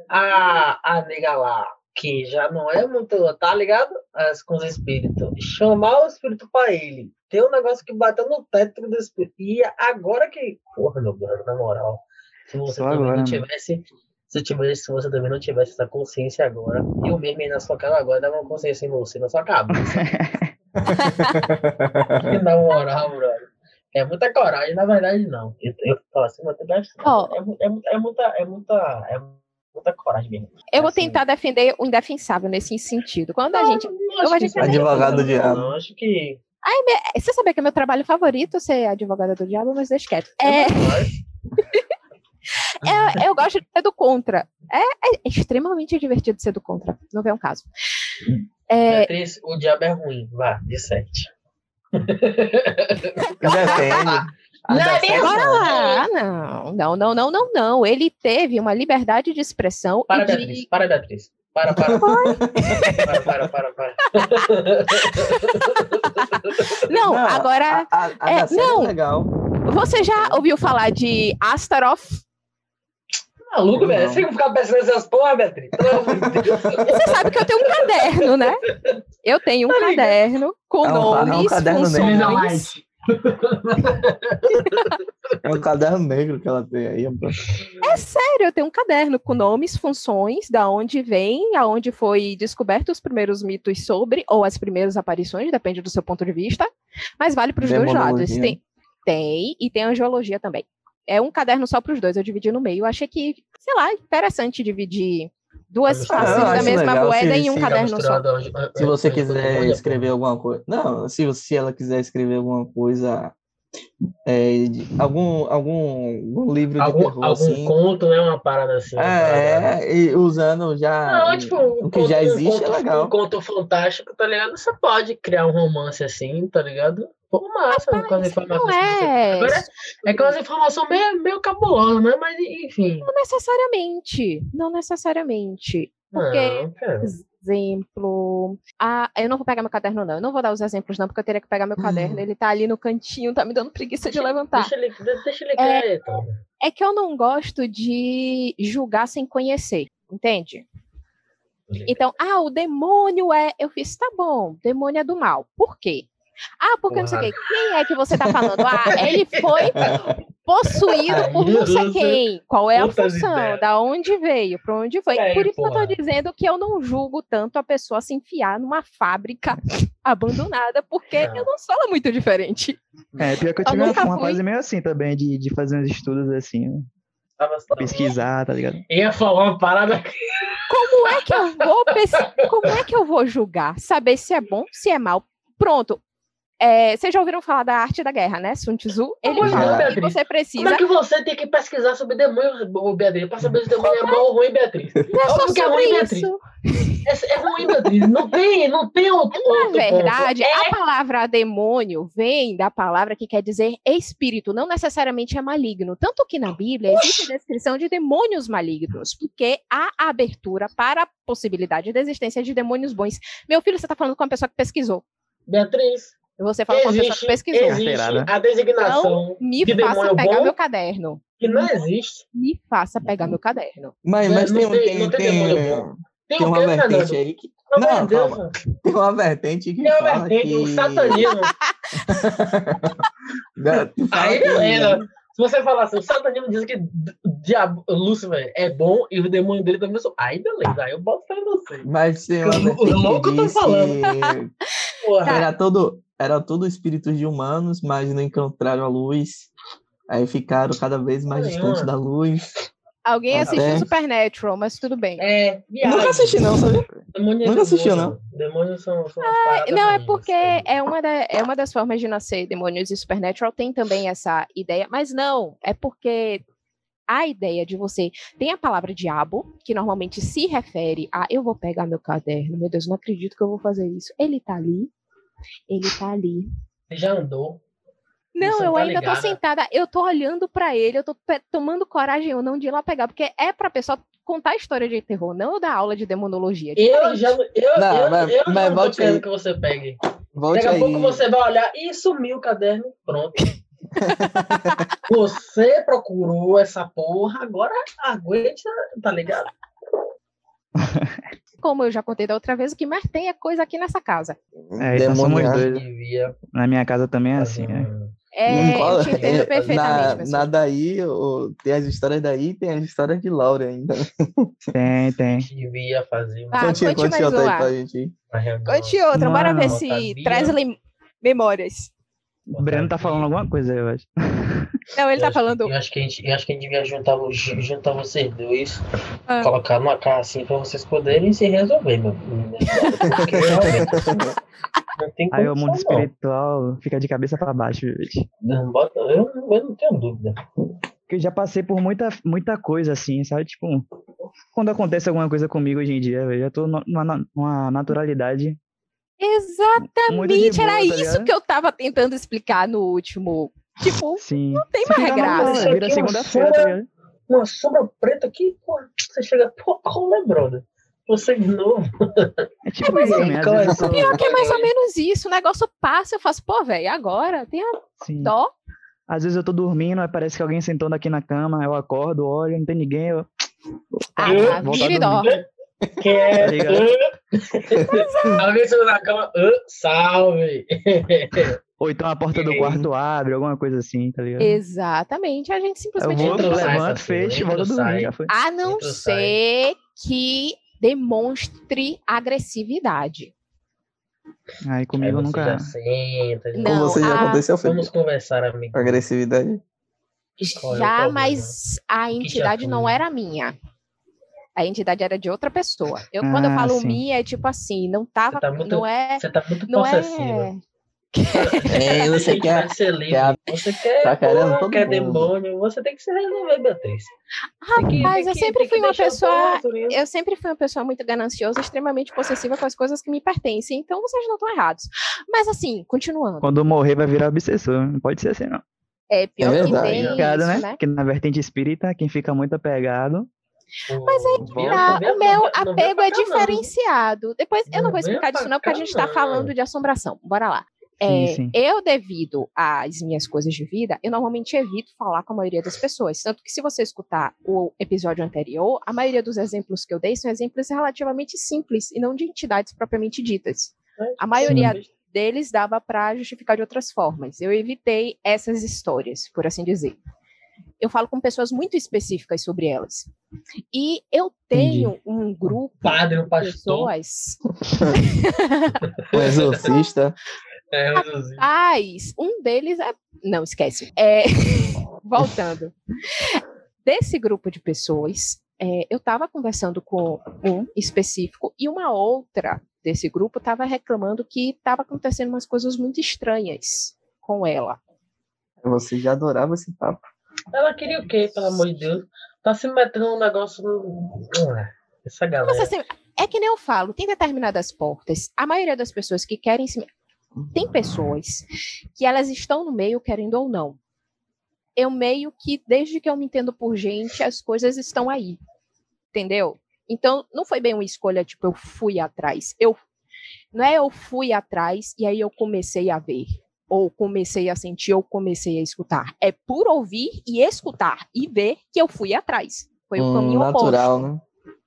Speaker 3: a, a nega lá, que já não é muito, tá ligado? As, com os espíritos. Chamar o espírito pra ele. Tem um negócio que bateu no teto do espírito. E agora que. Porra, meu brother, na moral. Se você
Speaker 2: Só
Speaker 3: também
Speaker 2: agora,
Speaker 3: não
Speaker 2: mano.
Speaker 3: Se, tivesse, se você também não tivesse essa consciência agora, eu mesmo aí na sua cara agora dava uma consciência em você, na sua cabeça. <laughs> na moral, brother. É muita coragem, na verdade, não. Eu, eu falo assim, mas
Speaker 4: Ó.
Speaker 3: é, é, mu- é muita, é muita, é muita coragem mesmo.
Speaker 4: Eu vou
Speaker 3: Assim,
Speaker 4: tentar defender o indefensável nesse sentido. Quando a gente.
Speaker 3: não é
Speaker 1: Advogado do
Speaker 3: não,
Speaker 1: diabo.
Speaker 3: Não, acho que.
Speaker 4: Você sabia que é meu trabalho favorito ser advogada do diabo, mas deixa quieto. É, é- eu gosto de ser do contra. É, é extremamente divertido ser do contra. Não vê um caso. É,
Speaker 3: Beatriz, o diabo é ruim. Vá, de sete. <laughs>
Speaker 1: Depende. A
Speaker 3: Não,
Speaker 4: ah, não, não, não, não, não, não. Ele teve uma liberdade de expressão
Speaker 3: Para,
Speaker 4: e de-
Speaker 3: Beatriz. Para, Beatriz. Para, para. para, para, para, para. <laughs>
Speaker 4: Não, agora
Speaker 1: A, a, a
Speaker 4: é,
Speaker 1: sexta
Speaker 4: não.
Speaker 1: é legal.
Speaker 4: você já ouviu falar de Astaroth?
Speaker 3: Maluco, velho.
Speaker 1: Não.
Speaker 3: Você ficar pesquisando essas porra, Beatriz.
Speaker 4: Você sabe que eu tenho um caderno, né? Eu tenho um
Speaker 3: Tá
Speaker 4: caderno com
Speaker 1: É um- é um
Speaker 4: nomes,
Speaker 1: caderno
Speaker 4: funções.
Speaker 1: negro. É um caderno negro que ela tem aí.
Speaker 4: É sério, eu tenho um caderno com nomes, funções, da onde vem, aonde foi descoberto os primeiros mitos sobre, ou as primeiras aparições, depende do seu ponto de vista. Mas vale para os dois lados. Tem, tem, e tem angiologia também. É um caderno só para os dois, eu dividi no meio. Eu achei que, sei lá, interessante dividir duas
Speaker 3: Ah,
Speaker 4: faces da mesma
Speaker 1: legal,
Speaker 4: moeda
Speaker 1: se-
Speaker 4: em um caderno só.
Speaker 1: Se você quiser escrever alguma coisa. Não, se, você- se ela quiser escrever alguma coisa. é, de- algum, algum, algum livro de
Speaker 3: Algum,
Speaker 1: terror,
Speaker 3: algum
Speaker 1: assim.
Speaker 3: conto, né? Uma parada assim. uma parada-
Speaker 1: É, e usando já.
Speaker 3: Não, tipo, um
Speaker 1: o que
Speaker 3: conto-
Speaker 1: já
Speaker 3: um
Speaker 1: existe
Speaker 3: conto,
Speaker 1: é legal.
Speaker 3: Um conto fantástico, tá ligado? Você pode criar um romance assim, tá ligado? Pô, massa, com as
Speaker 4: Não
Speaker 3: informações.
Speaker 4: é,
Speaker 3: Agora, é com as informações meio, meio cabulosas, né? Mas, enfim.
Speaker 4: não necessariamente. Não necessariamente. Porque
Speaker 3: Não, cara.
Speaker 4: exemplo. Ah, eu não vou pegar meu caderno, não. Eu não vou dar os exemplos, não, porque eu teria que pegar meu caderno. Ele tá ali no cantinho, tá me dando preguiça de levantar.
Speaker 3: Deixa ele, de- deixa ele
Speaker 4: É.
Speaker 3: quieto.
Speaker 4: É que eu não gosto de julgar sem conhecer, entende? Então, ah, o demônio é. Eu fiz, tá bom, demônio é do mal. Por quê? Ah, porque não sei o quê. Quem é que você tá falando? Ah, ele foi possuído por não sei quem. Qual é a
Speaker 3: outras
Speaker 4: função?
Speaker 3: ideias.
Speaker 4: Da onde veio? Pra onde foi?
Speaker 3: Aí,
Speaker 4: Por isso que eu
Speaker 3: porra.
Speaker 4: tô dizendo que eu não julgo tanto a pessoa se enfiar numa fábrica <laughs> abandonada, porque
Speaker 3: Não.
Speaker 4: eu não sou lá muito diferente.
Speaker 2: É, pior que eu
Speaker 4: Eu
Speaker 2: tive uma
Speaker 4: fui.
Speaker 2: fase meio assim também, de, de fazer uns estudos assim, né?
Speaker 3: Tava-
Speaker 2: pesquisar, tá ligado?
Speaker 3: Ia falar uma parada
Speaker 4: Como é que eu vou pes- como é que eu vou julgar? Saber se é bom, se é mal. Pronto. É, vocês já ouviram falar da arte da guerra, né? Sun Tzu? Ele fala que
Speaker 3: Beatriz.
Speaker 4: você
Speaker 3: Como
Speaker 4: precisa.
Speaker 3: é que você tem que pesquisar sobre demônios, ô, Beatriz? Pra saber se demônio é bom ou ruim, Beatriz.
Speaker 4: Não é só
Speaker 3: que é
Speaker 4: sobre
Speaker 3: ruim, Beatriz. É, é ruim, Beatriz. Não tem, não tem outro.
Speaker 4: Na
Speaker 3: outro
Speaker 4: verdade,
Speaker 3: ponto.
Speaker 4: a palavra demônio vem da palavra que quer dizer espírito, não necessariamente é maligno. Tanto que na Bíblia existe descrição de demônios malignos, porque há abertura para a possibilidade da existência de demônios bons. Meu filho, você está falando com uma pessoa que pesquisou.
Speaker 3: Beatriz,
Speaker 4: Você fala com uma pessoa
Speaker 3: existe,
Speaker 4: que pesquisou.
Speaker 3: existe a designação
Speaker 4: Me
Speaker 3: de
Speaker 4: faça pegar
Speaker 3: bom
Speaker 4: meu caderno.
Speaker 3: que não existe.
Speaker 4: Me faça pegar meu caderno.
Speaker 1: Mas,
Speaker 3: Não,
Speaker 1: mas
Speaker 3: não
Speaker 1: tem, um-
Speaker 3: tem-
Speaker 1: tem,
Speaker 3: não tem bom. Tem,
Speaker 1: tem uma vertente
Speaker 3: Fernando?
Speaker 1: aí que. Não,
Speaker 3: Deus,
Speaker 1: calma. Tem uma vertente que
Speaker 3: Tem uma vertente,
Speaker 1: que.
Speaker 3: o satanismo. <laughs>
Speaker 1: Fala
Speaker 3: Aí,
Speaker 1: que-
Speaker 3: beleza. Se você falar assim, o satanismo diz que diabo, Lúcifer é bom e o demônio dele também são. Aí, beleza. Aí eu boto fé em você.
Speaker 1: Mas
Speaker 3: loucos
Speaker 1: que
Speaker 3: tão
Speaker 1: diz
Speaker 3: falando. <laughs>
Speaker 1: era todo, era tudo espíritos de humanos, mas não encontraram a luz. Aí ficaram cada vez mais distantes da luz.
Speaker 4: Alguém
Speaker 1: Ah,
Speaker 4: assistiu
Speaker 1: tem.
Speaker 4: Supernatural, mas tudo bem.
Speaker 3: É, viagem.
Speaker 1: Nunca assisti, não, sabe?
Speaker 3: Demônio é
Speaker 1: Nunca assistiu,
Speaker 3: demônio. Demônios são, são paradas
Speaker 4: Não, é porque é uma, da- é uma das formas de nascer demônios e Supernatural tem também essa ideia, mas não, é porque a ideia de você tem a palavra diabo, que normalmente se refere a eu vou pegar meu caderno, meu Deus, não acredito que eu vou fazer isso. Ele tá ali, ele tá ali.
Speaker 3: Já andou.
Speaker 4: Não,
Speaker 3: Você
Speaker 4: eu
Speaker 3: tá
Speaker 4: ainda
Speaker 3: ligada?
Speaker 4: tô sentada, eu tô olhando pra ele, eu tô tomando coragem ou não de ir lá pegar, porque é pra pessoa contar história de terror, não dar aula de demonologia. É
Speaker 3: Eu já, eu,
Speaker 1: Não,
Speaker 3: eu,
Speaker 1: mas-
Speaker 3: eu já
Speaker 1: mas
Speaker 3: não querendo que você pegue.
Speaker 1: Volte
Speaker 3: Daqui a
Speaker 1: aí.
Speaker 3: pouco você vai olhar e sumiu o caderno. Pronto. <laughs> você procurou essa porra, agora aguenta, tá ligado? <laughs>
Speaker 4: Como eu já contei da outra vez, o que mais tem é coisa aqui nessa casa.
Speaker 2: É, então somos
Speaker 1: Demoniado.
Speaker 2: dois. Na minha casa também é assim, né?
Speaker 4: É, eu te entendo <laughs> perfeitamente,
Speaker 1: na, na daí, o- tem as histórias daí tem as histórias de Laura ainda.
Speaker 2: Tem, <laughs> tem.
Speaker 3: devia fazer uma,
Speaker 4: Ah,
Speaker 1: conte
Speaker 4: conte
Speaker 1: conte
Speaker 4: mais
Speaker 1: outra aí
Speaker 4: uma.
Speaker 1: pra gente. aí.
Speaker 4: Conte outra, bora
Speaker 2: Não,
Speaker 4: ver
Speaker 3: não
Speaker 4: se
Speaker 3: sabia.
Speaker 4: traz lem- memórias.
Speaker 2: O Breno tá falando alguma coisa, eu acho. <laughs>
Speaker 4: Não, ele
Speaker 3: Eu
Speaker 4: tá
Speaker 3: acho-
Speaker 4: falando.
Speaker 3: Eu acho que a gente, eu acho que a gente devia juntar, juntar vocês dois,
Speaker 4: Ah.
Speaker 3: colocar numa casa assim pra vocês poderem se resolver, meu. Porque realmente, assim, não tem
Speaker 2: Aí o mundo espiritual fica de cabeça pra baixo, gente.
Speaker 3: Não bota- Eu, eu não tenho dúvida.
Speaker 2: Porque eu já passei por muita, muita coisa assim, sabe? Tipo, quando acontece alguma coisa comigo hoje em dia, eu já tô nu- numa, numa naturalidade
Speaker 4: Exatamente,
Speaker 2: boa,
Speaker 4: era
Speaker 2: tá
Speaker 4: isso que eu tava tentando explicar no último. Tipo,
Speaker 2: Sim.
Speaker 4: não tem
Speaker 2: Fica
Speaker 4: mais graça.
Speaker 2: Vira segunda-feira, tá ligado?
Speaker 3: Uma sombra preta aqui, pô, você chega, pô, como é, brother? Você de novo.
Speaker 2: É tipo isso
Speaker 3: é
Speaker 2: eu tô...
Speaker 4: Pior que é mais ou menos isso. O negócio passa, eu faço, pô, velho, agora? Tem a
Speaker 2: Sim.
Speaker 4: dó.
Speaker 2: Às vezes eu tô dormindo, aí parece que alguém sentou aqui na cama, eu acordo, olho, não tem ninguém, eu...
Speaker 4: Ah,
Speaker 3: Eu-
Speaker 4: tá,
Speaker 2: voltar
Speaker 4: vira e.
Speaker 3: Que é.
Speaker 2: Tá?
Speaker 3: Alguém saiu na cama, "Ah, salve! <laughs>
Speaker 2: Ou então a porta do quarto abre, alguma coisa assim, tá ligado?
Speaker 4: Exatamente, a gente
Speaker 2: Eu
Speaker 4: simplesmente.
Speaker 2: vou,
Speaker 3: Entra ou sai,
Speaker 2: levanto, fecho, volto a dormir,
Speaker 3: sai?
Speaker 2: já foi.
Speaker 4: A não ser que demonstre agressividade.
Speaker 2: Aí
Speaker 3: Aí
Speaker 2: comigo
Speaker 3: você
Speaker 2: nunca...
Speaker 3: já senta,
Speaker 4: Não,
Speaker 1: Com você já
Speaker 4: a-
Speaker 1: aconteceu,
Speaker 3: Vamos
Speaker 1: Felipe?
Speaker 3: conversar, amigo.
Speaker 1: Agressividade.
Speaker 3: É
Speaker 4: Já,
Speaker 3: problema?
Speaker 4: mas a entidade não era minha. A entidade era de outra pessoa. Eu, quando eu
Speaker 2: Ah,
Speaker 4: falo
Speaker 2: sim.
Speaker 4: minha, é tipo assim, não tava.
Speaker 3: tá muito-
Speaker 4: não é.
Speaker 3: Você tá muito
Speaker 4: Não
Speaker 3: possessiva.
Speaker 4: é.
Speaker 1: É, você
Speaker 3: Tem que
Speaker 1: quer.
Speaker 3: ser livre.
Speaker 1: quer
Speaker 3: Você quer,
Speaker 1: tá querendo
Speaker 3: porra,
Speaker 1: todo
Speaker 3: quer
Speaker 1: mundo.
Speaker 3: demônio. Você tem que se resolver, Beatriz. Que-
Speaker 4: Rapaz,
Speaker 3: tem
Speaker 4: eu
Speaker 3: que-
Speaker 4: sempre
Speaker 3: que
Speaker 4: fui uma pessoa. Eu sempre fui uma pessoa muito gananciosa, extremamente possessiva com as coisas que me pertencem. Então vocês não estão errados. Mas assim, continuando.
Speaker 2: Quando morrer vai virar obsessor, não pode ser assim não.
Speaker 4: É pior
Speaker 1: É
Speaker 4: que tem isso,
Speaker 2: né?
Speaker 4: né?
Speaker 2: Porque na vertente espírita, quem fica muito apegado...
Speaker 4: Mas aí
Speaker 3: Não
Speaker 4: Tá,
Speaker 3: vem-
Speaker 4: o meu apego é diferenciado. Depois eu não vou explicar disso não, porque a gente tá falando de assombração. Bora lá.
Speaker 2: Sim,
Speaker 4: É,
Speaker 2: sim.
Speaker 4: Eu, devido às minhas coisas de vida, eu normalmente evito falar com a maioria das pessoas. Tanto que, se você escutar o episódio anterior, a maioria dos exemplos que eu dei são exemplos relativamente simples e não de entidades propriamente ditas. A maioria deles dava para justificar de outras formas. Eu evitei essas histórias, por assim dizer. Eu falo com pessoas muito específicas sobre elas. E eu tenho um grupo
Speaker 3: Padre, um
Speaker 4: de
Speaker 3: pastor.
Speaker 4: pessoas. <laughs> <laughs>
Speaker 1: Um exorcista.
Speaker 3: É, não
Speaker 4: Pais, um deles é. Não, esquece. É... <laughs> Voltando. Desse grupo de pessoas, é, eu estava conversando com um específico e uma outra desse grupo estava reclamando que estava acontecendo umas coisas muito estranhas com ela.
Speaker 1: Você já adorava esse papo.
Speaker 3: Ela queria o quê, pelo amor de Deus? Tá se metendo num negócio. no- Essa galera.
Speaker 4: Mas, assim, é que nem eu falo, tem determinadas portas. A maioria das pessoas que querem se. Tem pessoas que elas estão no meio, querendo ou não. Eu meio que, desde que eu me entendo por gente, as coisas estão aí. Entendeu? Então, não foi bem uma escolha, tipo, eu fui atrás. Eu não é eu fui atrás e aí eu comecei a ver, ou comecei a sentir, ou comecei a escutar. É por ouvir e escutar e ver que eu fui atrás. Foi o
Speaker 1: Hum,
Speaker 4: caminho
Speaker 1: natural,
Speaker 4: oposto.
Speaker 1: né?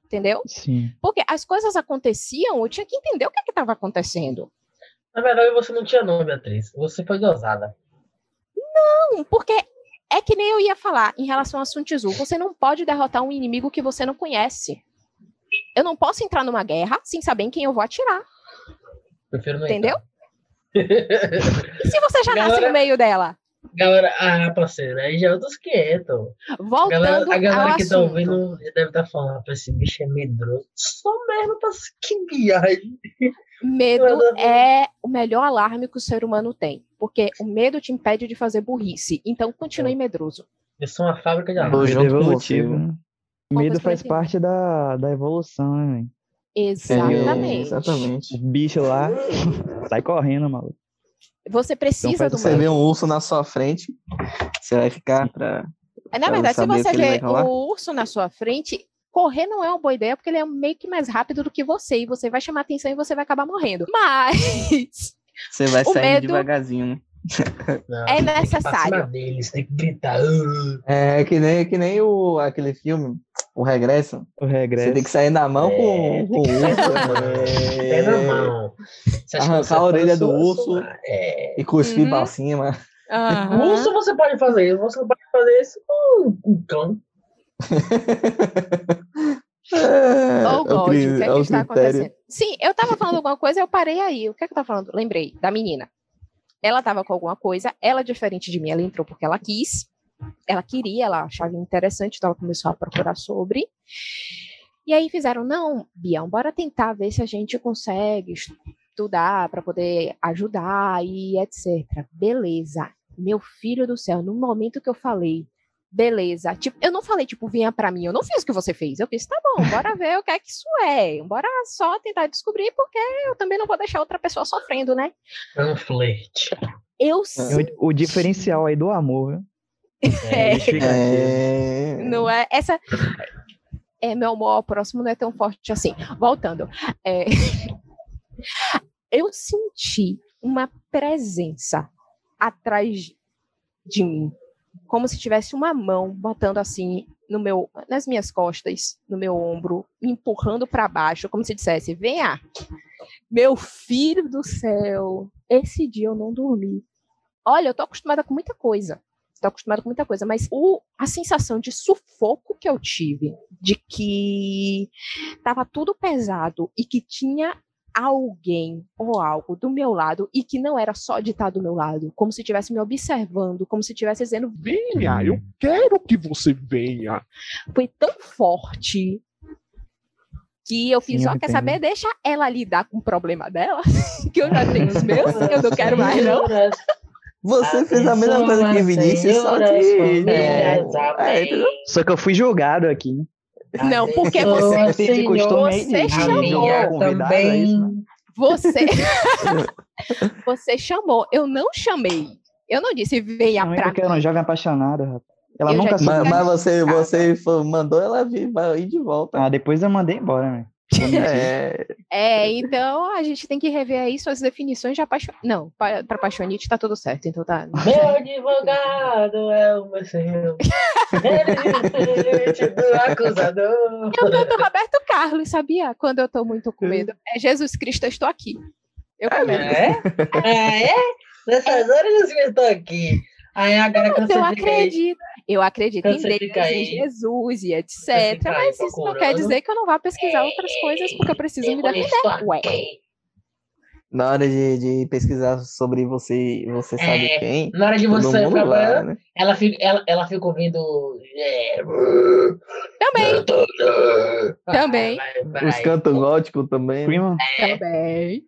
Speaker 4: Entendeu?
Speaker 2: Sim.
Speaker 4: Porque as coisas aconteciam, eu tinha que entender o que estava acontecendo.
Speaker 3: Na verdade, você não tinha nome, Beatriz. Você foi dosada.
Speaker 4: Não, porque é que nem eu ia falar em relação a Sun Tzu. Você não pode derrotar um inimigo que você não conhece. Eu não posso entrar numa guerra sem saber em quem eu vou atirar,
Speaker 3: Prefiro não
Speaker 4: entendeu? E se você já nasce
Speaker 3: Galera-
Speaker 4: no meio dela?
Speaker 3: Galera, ah, parceiro, aí já é outros 500. A
Speaker 4: Voltando
Speaker 3: galera, a galera que tá
Speaker 4: assunto.
Speaker 3: ouvindo já deve estar falando, "Pô, esse bicho é medroso. Só mesmo pra que viagem.
Speaker 4: Medo é o melhor alarme que o ser humano tem. Porque o medo te impede de fazer burrice. Então continue medroso.
Speaker 3: Eu sou uma fábrica de alarme.
Speaker 1: com
Speaker 2: evolutivo.
Speaker 1: você,
Speaker 2: Medo faz parte da, da evolução, né, velho?
Speaker 1: É,
Speaker 4: Exatamente.
Speaker 1: exatamente.
Speaker 2: O bicho lá <laughs> sai correndo, maluco.
Speaker 4: Você precisa
Speaker 2: faz
Speaker 4: do
Speaker 1: Você
Speaker 4: medo.
Speaker 1: vê um urso na sua frente, você vai ficar pra.
Speaker 4: É, Na
Speaker 1: pra
Speaker 4: verdade, se
Speaker 1: saber
Speaker 4: você vê o urso na sua frente, correr não é uma boa ideia, porque ele é meio que mais rápido do que você, e você vai chamar atenção e você vai acabar morrendo. <laughs> Mas
Speaker 1: Você vai sair
Speaker 4: medo-
Speaker 1: devagarzinho, né?
Speaker 3: Não,
Speaker 4: é necessário.
Speaker 3: deles, tem que gritar. "Ah".
Speaker 1: É que nem, que nem o, aquele filme O regresso.
Speaker 2: O regresso.
Speaker 1: Você tem que sair na mão
Speaker 3: É,
Speaker 1: com, com o <laughs>
Speaker 3: tem que sair na mão.
Speaker 1: urso.
Speaker 3: Pé na mão.
Speaker 1: Arrancar a orelha do urso.
Speaker 3: É.
Speaker 1: E cuspir
Speaker 4: Uhum.
Speaker 1: pra cima.
Speaker 4: Aham.
Speaker 3: Urso você pode fazer isso, você pode fazer isso com um cão.
Speaker 1: É,
Speaker 4: Ou
Speaker 1: é o cri-
Speaker 4: que é
Speaker 1: é
Speaker 4: que está acontecendo? Sim, eu tava falando alguma coisa, eu parei aí. O que é que eu tava falando? Lembrei, da menina. Ela tava com alguma coisa, ela, diferente de mim, ela entrou porque ela quis, ela queria, ela achava interessante, então ela começou a procurar sobre. E aí fizeram, não, Bião, bora tentar ver se a gente consegue estudar para poder ajudar e etc. Beleza. Meu filho do céu, no momento que eu falei, beleza. Tipo, eu não falei, tipo, venha pra mim. Eu não fiz o que você fez. Eu fiz, tá bom, bora ver o que é que isso é. Bora só tentar descobrir, porque eu também não vou deixar outra pessoa sofrendo, né?
Speaker 3: É um flerte.
Speaker 4: Eu sei,
Speaker 2: o, o diferencial aí do amor, viu?
Speaker 4: É.
Speaker 1: É...
Speaker 4: não é essa. É, meu amor ao próximo não é tão forte assim. Voltando. é, <laughs> eu senti uma presença atrás de mim. Como se tivesse uma mão botando assim no meu, nas minhas costas, no meu ombro, me empurrando para baixo, como se dissesse: venha, meu filho do céu, esse dia eu não dormi. Olha, eu tô acostumada com muita coisa. Tô acostumada com muita coisa, mas o, a sensação de sufoco que eu tive, de que tava tudo pesado e que tinha alguém ou algo do meu lado e que não era só de estar do meu lado, como se estivesse me observando, como se estivesse dizendo,
Speaker 5: Venha, eu quero que você venha.
Speaker 4: foi tão forte que eu fiz,
Speaker 2: Sim,
Speaker 4: ó,
Speaker 2: eu
Speaker 4: quer saber? Deixa ela lidar com o problema dela, <laughs> que eu já tenho os meus, eu não quero mais, não.
Speaker 1: Você fez a mesma coisa que Vinícius, só que. É, é?
Speaker 2: Só que eu fui julgado aqui.
Speaker 4: Não, porque você- você chamou
Speaker 2: é né?
Speaker 4: Você. <laughs> você chamou. Eu não chamei. Eu não disse venha
Speaker 2: Não é
Speaker 4: pra
Speaker 2: porque eu era um jovem apaixonado, rapaz. Ela
Speaker 4: Eu
Speaker 2: nunca soube.
Speaker 1: Mas, mas você, você mandou ela vir, ir de volta.
Speaker 2: Ah, depois eu mandei embora, né?
Speaker 1: É,
Speaker 4: É, então a gente tem que rever aí suas definições de apaixonite. Não, pa- pra apaixonite tá tudo certo, então tá.
Speaker 3: Meu advogado é o meu senhor. Ele é do acusador.
Speaker 4: Eu canto Roberto Carlos, sabia? Quando eu tô muito com medo. É Jesus Cristo, eu estou aqui. Eu com medo.
Speaker 3: É? Ah, é? Nessas horas eu estou aqui. Aí agora
Speaker 4: Mas eu
Speaker 3: você fica aí,
Speaker 4: acredito. Eu acredito em Deus, em Jesus e etc. Mas isso não quer dizer que eu não vá pesquisar outras coisas, porque eu preciso me defender. Ué.
Speaker 1: na hora de, de pesquisar sobre você, você sabe
Speaker 3: É,
Speaker 1: quem.
Speaker 3: Na hora de você
Speaker 1: mundo
Speaker 3: pra
Speaker 1: lá,
Speaker 3: banho,
Speaker 1: né?
Speaker 3: ela fica, ela, ela fica ouvindo. É,
Speaker 4: Também, Também.
Speaker 1: Os cantos góticos também. né?
Speaker 4: Também.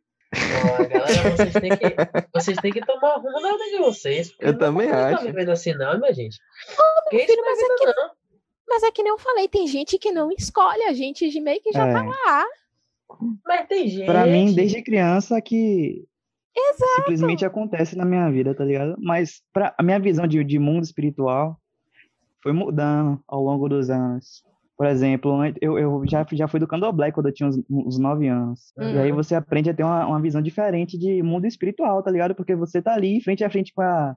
Speaker 3: Galera, vocês têm que, vocês têm que tomar o rumo da vida de vocês.
Speaker 1: Eu
Speaker 3: não
Speaker 1: também acho.
Speaker 3: ficar vivendo assim, não, minha gente. Isso
Speaker 4: filho,
Speaker 3: não é
Speaker 4: mas é
Speaker 3: vida, não.
Speaker 4: Mas é que nem eu falei, tem gente que não escolhe, a gente de meio que já tá
Speaker 2: é,
Speaker 4: lá.
Speaker 3: Mas tem gente.
Speaker 2: pra mim, desde criança, que
Speaker 4: Exato.
Speaker 2: simplesmente acontece na minha vida, tá ligado? Mas pra, a minha visão de, de mundo espiritual foi mudando ao longo dos anos. Por exemplo, eu, eu já, já fui do candomblé quando eu tinha uns, uns 9 anos. E aí
Speaker 3: Uhum.
Speaker 2: você aprende a ter uma, uma visão diferente de mundo espiritual, tá ligado? Porque você tá ali frente a frente com a,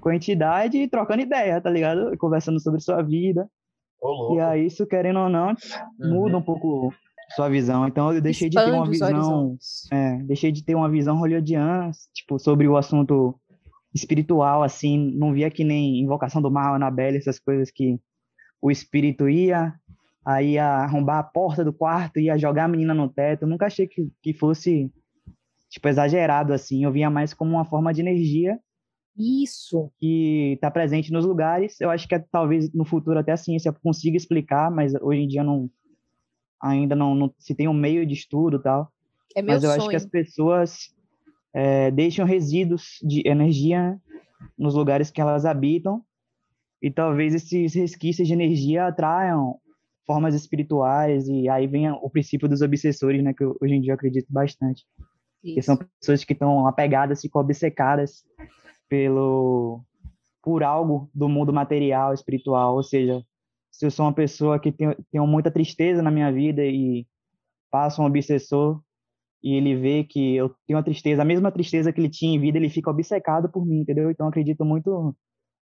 Speaker 2: com a entidade e trocando ideia, tá ligado? Conversando sobre sua vida.
Speaker 3: Louco.
Speaker 2: E aí, isso, querendo ou não, muda
Speaker 3: Uhum.
Speaker 2: um pouco sua visão. Então, eu deixei de ter uma
Speaker 4: Expande
Speaker 2: visão é, deixei de ter uma visão hollywoodiana, tipo, sobre o assunto espiritual, assim, não via que nem Invocação do Mal, Annabelle, essas coisas que o espírito ia, aí ia arrombar a porta do quarto, ia jogar a menina no teto, eu nunca achei que, que fosse, tipo, exagerado, assim, eu via mais como uma forma de energia
Speaker 4: Isso.
Speaker 2: que está presente nos lugares, eu acho que é, talvez no futuro até a ciência consiga explicar, mas hoje em dia não, ainda não, não se tem um meio de estudo e tal,
Speaker 4: É meu
Speaker 2: mas eu
Speaker 4: sonho.
Speaker 2: acho que as pessoas é, deixam resíduos de energia nos lugares que elas habitam. E talvez esses resquícios de energia atraiam formas espirituais e aí vem o princípio dos obsessores, né, que eu, hoje em dia eu acredito bastante, que
Speaker 4: Isso.
Speaker 2: são pessoas que estão apegadas, ficam obcecadas pelo por algo do mundo material, espiritual, ou seja, se eu sou uma pessoa que tem, tenho muita tristeza na minha vida e passa um obsessor e ele vê que eu tenho uma tristeza, a mesma tristeza que ele tinha em vida, ele fica obcecado por mim, entendeu? Então eu acredito muito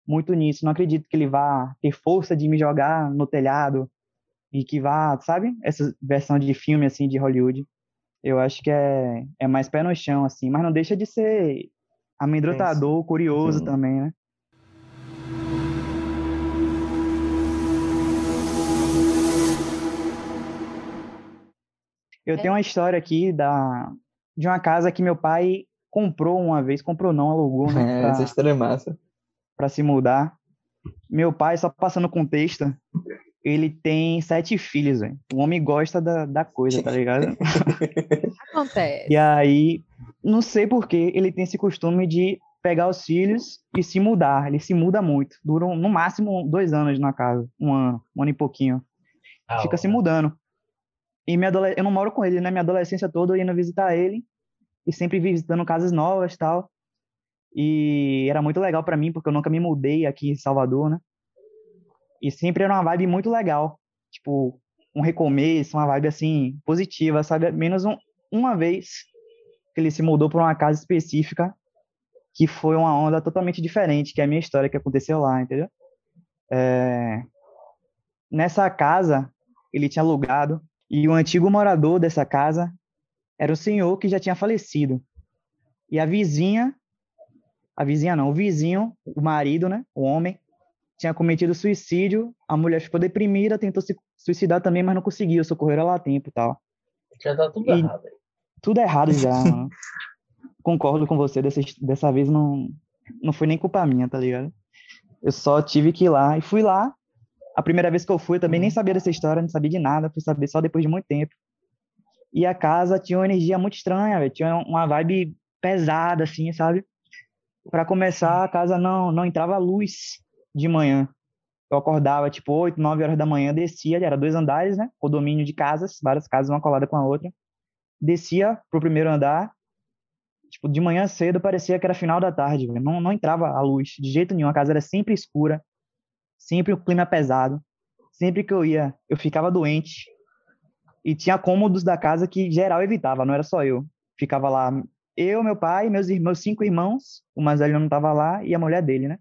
Speaker 2: muito nisso. Não acredito que ele vá ter força de me jogar no telhado e que vá, sabe? Essa versão de filme, assim, de Hollywood. Eu acho que é, é mais pé no chão, assim, mas não deixa de ser amedrontador, curioso
Speaker 1: Sim.
Speaker 2: também, né? Eu tenho uma história aqui da, de uma casa que meu pai comprou uma vez, comprou não, alugou, né? <laughs>
Speaker 1: É,
Speaker 2: pra-
Speaker 1: essa história é massa.
Speaker 2: para se mudar. Meu pai, só passando contexto, ele tem sete filhos, velho. O homem gosta da, da coisa, tá ligado? <laughs>
Speaker 4: Acontece.
Speaker 2: E aí, não sei por que ele tem esse costume de pegar os filhos e se mudar. Ele se muda muito. Duram no máximo dois anos na casa. Um ano, um ano e pouquinho.
Speaker 3: Ah,
Speaker 2: Fica se
Speaker 3: ó.
Speaker 2: mudando. E minha adole... eu não moro com ele, né? Minha adolescência toda eu indo visitar ele e sempre visitando casas novas tal. E era muito legal pra mim, porque eu nunca me mudei aqui em Salvador, né? E sempre era uma vibe muito legal. Tipo, um recomeço, uma vibe assim, positiva, sabe? Menos um, uma vez que ele se mudou pra uma casa específica, que foi uma onda totalmente diferente, que é a minha história que aconteceu lá, entendeu? É... Nessa casa, ele tinha alugado, e o antigo morador dessa casa era o senhor que já tinha falecido. E a vizinha, a vizinha não, o vizinho, o marido, né, o homem, tinha cometido suicídio, a mulher ficou deprimida, tentou se suicidar também, mas não conseguiu, socorreram ela a tempo e tal.
Speaker 3: Já tá tudo
Speaker 2: E-
Speaker 3: errado. aí.
Speaker 2: Tudo errado já, mano. <laughs> Concordo com você, dessa, dessa vez não, não foi nem culpa minha, tá ligado? Eu só tive que ir lá, e fui lá, a primeira vez que eu fui, eu também nem sabia dessa história, não sabia de nada, fui saber só depois de muito tempo. E a casa tinha uma energia muito estranha, velho, tinha uma vibe pesada, assim, sabe? Pra começar, a casa não, não entrava luz de manhã. Eu acordava, tipo, 8, 9 horas da manhã, descia, era dois andares, né? Condomínio de casas, várias casas, uma colada com a outra. Descia pro primeiro andar, tipo, de manhã cedo parecia que era final da tarde. Não, não entrava a luz de jeito nenhum, a casa era sempre escura, sempre o clima pesado. Sempre que eu ia, eu ficava doente. E tinha cômodos da casa que geral evitava, não era só eu. Ficava lá eu, meu pai, meus irmãos, cinco irmãos, o mais velho não estava lá e a mulher dele, né?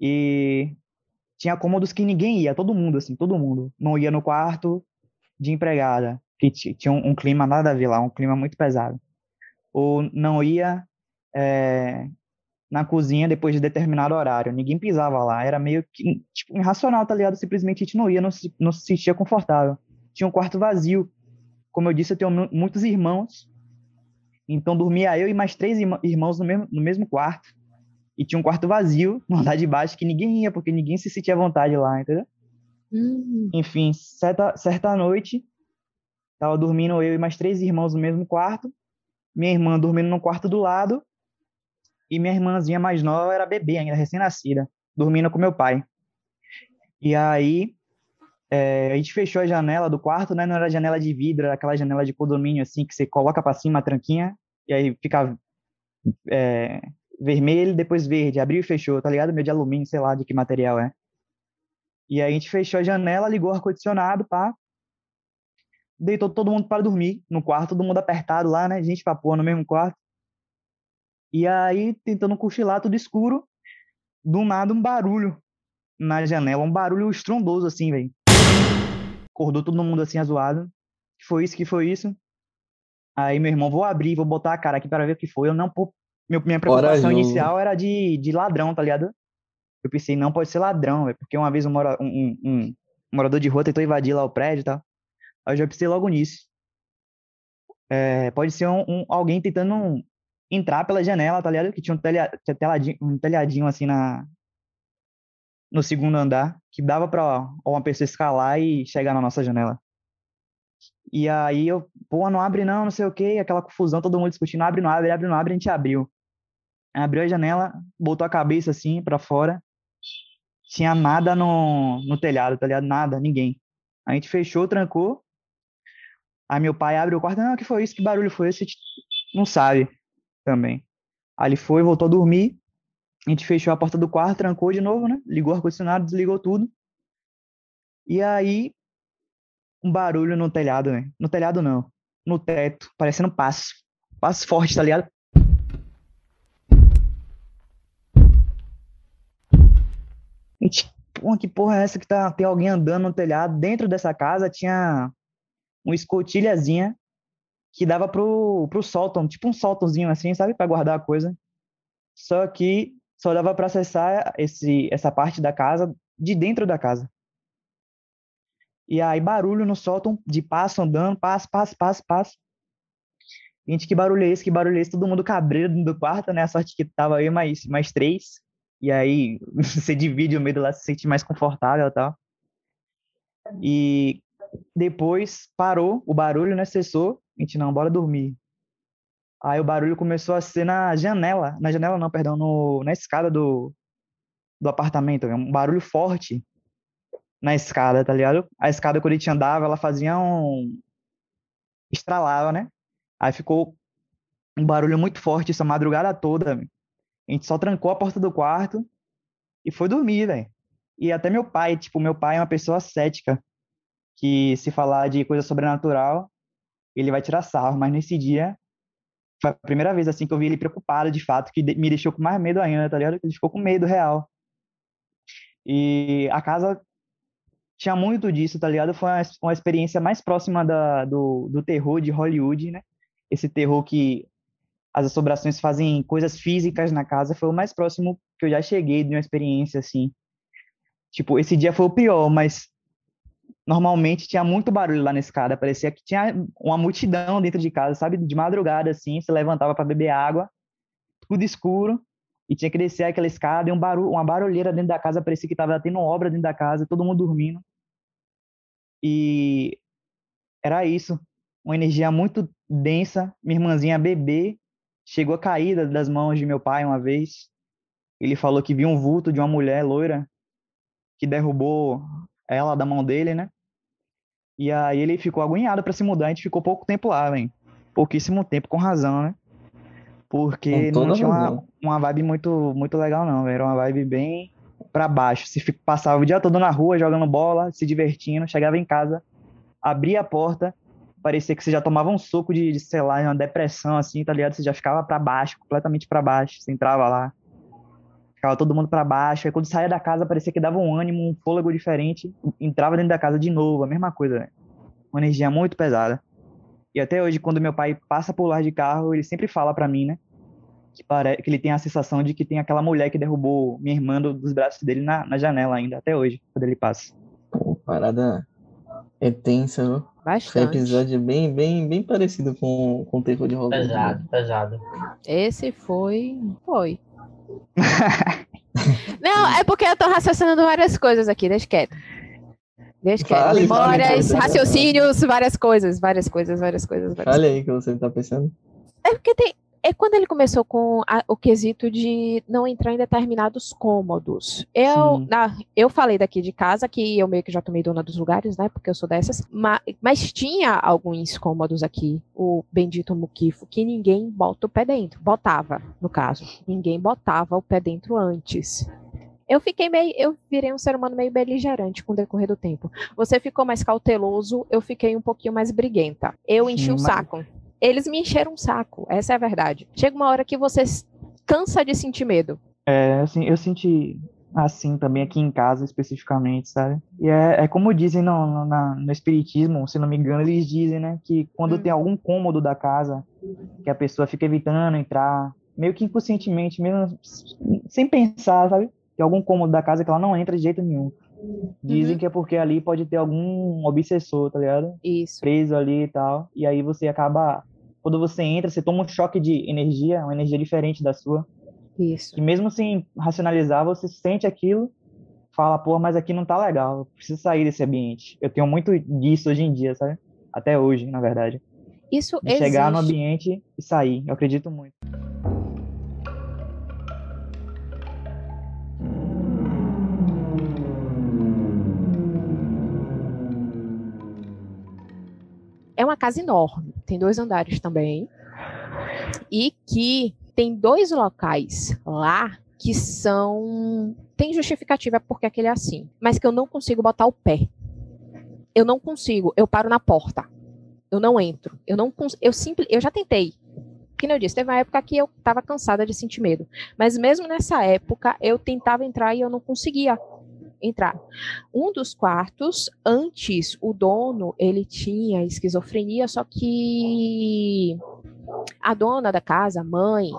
Speaker 2: E tinha cômodos que ninguém ia, todo mundo assim, todo mundo. Não ia no quarto de empregada, que ti- tinha um, um clima nada a ver lá, um clima muito pesado. Ou não ia é, na cozinha depois de determinado horário, ninguém pisava lá, era meio que tipo, irracional, tá ligado? Simplesmente a gente não ia, não se, não se sentia confortável. Tinha um quarto vazio. Como eu disse, eu tenho mu- muitos irmãos, então dormia eu e mais três irmã- irmãos no mesmo, no mesmo quarto. E tinha um quarto vazio <laughs> no andar de baixo que ninguém ia, porque ninguém se sentia à vontade lá, entendeu?
Speaker 4: Hum,
Speaker 2: Enfim, certa, certa noite, tava dormindo eu e mais três irmãos no mesmo quarto. Minha irmã dormindo no quarto do lado. E minha irmãzinha mais nova era bebê ainda, recém-nascida, dormindo com meu pai. E aí, é, a gente fechou a janela do quarto, né? Não era janela de vidro, era aquela janela de condomínio, assim, que você coloca pra cima a tranquinha, e aí fica é, vermelho, depois verde. Abriu e fechou, tá ligado? Meio de alumínio, sei lá de que material é. E aí a gente fechou a janela, ligou o ar-condicionado, pá. Deitou todo mundo para dormir no quarto, todo mundo apertado lá, né? Gente pra porra no mesmo quarto. E aí, tentando cochilar, tudo escuro. Do nada, um barulho na janela, um barulho estrondoso, assim, velho. Acordou todo mundo assim, azoado. Que foi isso, que foi isso? Aí, meu irmão, vou abrir, vou botar a cara aqui para ver o que foi. Eu não, pô, meu, minha preocupação inicial era de, de ladrão, tá ligado? Eu pensei, não pode ser ladrão, velho, porque uma vez um, mora, um, um- um morador de rua tentou invadir lá o prédio e tal. Aí eu já pensei logo nisso. É, pode ser um, um- alguém tentando entrar pela janela, tá ligado? Que tinha um, telha, tinha telhadinho, um telhadinho assim na, no segundo andar, que dava pra uma pessoa escalar e chegar na nossa janela. E aí eu, pô, não abre não, não sei o quê, aquela confusão, todo mundo discutindo, abre, não abre, abre, não abre, a gente abriu. Abriu a janela, botou a cabeça assim pra fora, tinha nada no, no telhado, tá ligado? Nada, ninguém. A gente fechou, trancou. Aí meu pai abre o quarto, não, o que foi isso? Que barulho foi esse? Não sabe também. Aí ele foi, voltou a dormir. A gente fechou a porta do quarto, trancou de novo, né? Ligou o ar-condicionado, desligou tudo. E aí, um barulho no telhado, né? No telhado não, no teto, parecendo passo. Passo forte, tá ligado? Gente Pô, que porra é essa que tá, tem alguém andando no telhado? Dentro dessa casa tinha uma escotilhazinha que dava pro, pro sótão, tipo um sótãozinho assim, sabe? Para guardar a coisa. Só que só dava para acessar esse, essa parte da casa de dentro da casa. E aí, barulho no sótão, de passo andando, passo, passo, passo, passo. Gente, que barulho é esse? Que barulho é esse? Todo mundo cabreiro do quarto, né? A sorte que tava aí mais, mais três. E aí, <laughs> você divide o medo lá, se sente mais confortável e tal. E depois parou o barulho, né? Cessou. A gente, não, bora dormir. Aí o barulho começou a ser na janela. Na janela não, perdão, no, na escada do, do apartamento. Um barulho forte na escada, tá ligado? A escada, quando a gente andava, ela fazia um... Estralava, né? Aí ficou um barulho muito forte essa madrugada toda. A gente só trancou a porta do quarto e foi dormir, velho. E até meu pai, tipo, meu pai é uma pessoa cética, que se falar de coisa sobrenatural, ele vai tirar sarro, mas nesse dia foi a primeira vez assim que eu vi ele preocupado de fato, que me deixou com mais medo ainda, tá ligado? Ele ficou com medo real. E a casa tinha muito disso, tá ligado? Foi uma, uma experiência mais próxima da, do, do terror de Hollywood, né? Esse terror que as assombrações fazem coisas físicas na casa, foi o mais próximo que eu já cheguei de uma experiência assim. Tipo, esse dia foi o pior, mas normalmente tinha muito barulho lá na escada, parecia que tinha uma multidão dentro de casa, sabe? De madrugada assim, se levantava para beber água, tudo escuro, e tinha que descer aquela escada e um barulho, uma barulheira dentro da casa, parecia que estava tendo obra dentro da casa, todo mundo dormindo. E era isso, uma energia muito densa. Minha irmãzinha bebê chegou a cair das mãos de meu pai uma vez. Ele falou que viu um vulto de uma mulher loira que derrubou ela da mão dele, né? E aí ele ficou agoniado para se mudar. A gente ficou pouco tempo lá, velho. Pouquíssimo tempo, com razão, né? Porque não tinha uma, uma vibe muito, muito legal, não. Era uma vibe bem para baixo. Se passava o dia todo na rua jogando bola, se divertindo, chegava em casa, abria a porta, parecia que você já tomava um soco de, de sei lá, uma depressão assim, tá ligado? Você já ficava para baixo, completamente para baixo. Você entrava lá, ficava todo mundo para baixo. Aí quando saía da casa parecia que dava um ânimo, um fôlego diferente, entrava dentro da casa de novo, a mesma coisa, né? Uma energia muito pesada. E até hoje, quando meu pai passa por lá de carro, ele sempre fala para mim, né? que, pare... que ele tem a sensação de que tem aquela mulher que derrubou minha irmã dos braços dele na, na janela ainda, até hoje, quando ele passa.
Speaker 1: Pô, parada é tensa, viu?
Speaker 4: Bastante.
Speaker 1: Foi um episódio bem, bem, bem parecido com, com o terror de Hollywood.
Speaker 3: Pesado, pesado.
Speaker 4: Esse foi. Foi. <laughs> Não, é porque eu tô raciocinando várias coisas aqui, deixa quieto. Deixa quieto.
Speaker 1: Fale, fale,
Speaker 4: Memórias,
Speaker 1: fale.
Speaker 4: raciocínios, várias coisas, várias coisas, várias coisas. Várias
Speaker 1: Olha aí o que você tá pensando.
Speaker 4: É porque tem. É quando ele começou com a- o quesito de não entrar em determinados cômodos. Eu, na- eu falei daqui de casa que eu meio que já tomei dona dos lugares, né? Porque eu sou dessas. ma- Mas, tinha alguns cômodos aqui, o bendito muquifo, que ninguém bota o pé dentro. Botava, no caso. Ninguém botava o pé dentro antes. Eu fiquei meio. Eu virei um ser humano meio beligerante com o decorrer do tempo. Você ficou mais cauteloso, eu fiquei um pouquinho mais briguenta. Eu enchi
Speaker 2: Sim,
Speaker 4: o
Speaker 2: mas-
Speaker 4: saco. Eles me encheram um saco, essa é a verdade. Chega uma hora que você cansa de sentir medo.
Speaker 2: É, assim, eu senti assim também aqui em casa especificamente, sabe? E é, é como dizem no, no, na- no espiritismo, se não me engano, eles dizem, né, que quando
Speaker 4: Hum.
Speaker 2: tem algum cômodo da casa que a pessoa fica evitando entrar, meio que inconscientemente, mesmo sem pensar, sabe? Tem algum cômodo da casa que ela não entra de jeito nenhum. Dizem
Speaker 4: Uhum.
Speaker 2: que é porque ali pode ter algum obsessor, tá ligado?
Speaker 4: Isso.
Speaker 2: preso ali e tal. E aí você acaba. Quando você entra, você toma um choque de energia, uma energia diferente da sua.
Speaker 4: Isso.
Speaker 2: Que mesmo sem racionalizar, você sente aquilo, fala, pô, mas aqui não tá legal, eu preciso sair desse ambiente. Eu tenho muito disso hoje em dia, sabe? Até hoje, na verdade.
Speaker 4: Isso
Speaker 2: De chegar no
Speaker 4: existe.
Speaker 2: ambiente e sair. Eu acredito muito.
Speaker 4: É uma casa enorme, tem dois andares também. E que tem dois locais lá que são. Tem justificativa porque aquele é assim, mas que eu não consigo botar o pé. Eu não consigo, eu paro na porta. Eu não entro. Eu não cons... eu simples, eu já tentei. Que eu disse, teve uma época que eu estava cansada de sentir medo. Mas mesmo nessa época, eu tentava entrar e eu não conseguia. Entrar. Um dos quartos, antes, o dono, ele tinha esquizofrenia, só que a dona da casa, a mãe,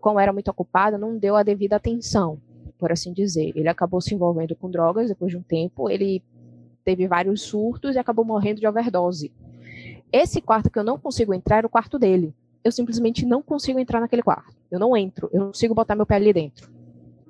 Speaker 4: como era muito ocupada, não deu a devida atenção, por assim dizer. Ele acabou se envolvendo com drogas depois de um tempo, ele teve vários surtos e acabou morrendo de overdose. Esse quarto que eu não consigo entrar era o quarto dele. Eu simplesmente não consigo entrar naquele quarto. Eu não entro, eu não consigo botar meu pé ali dentro.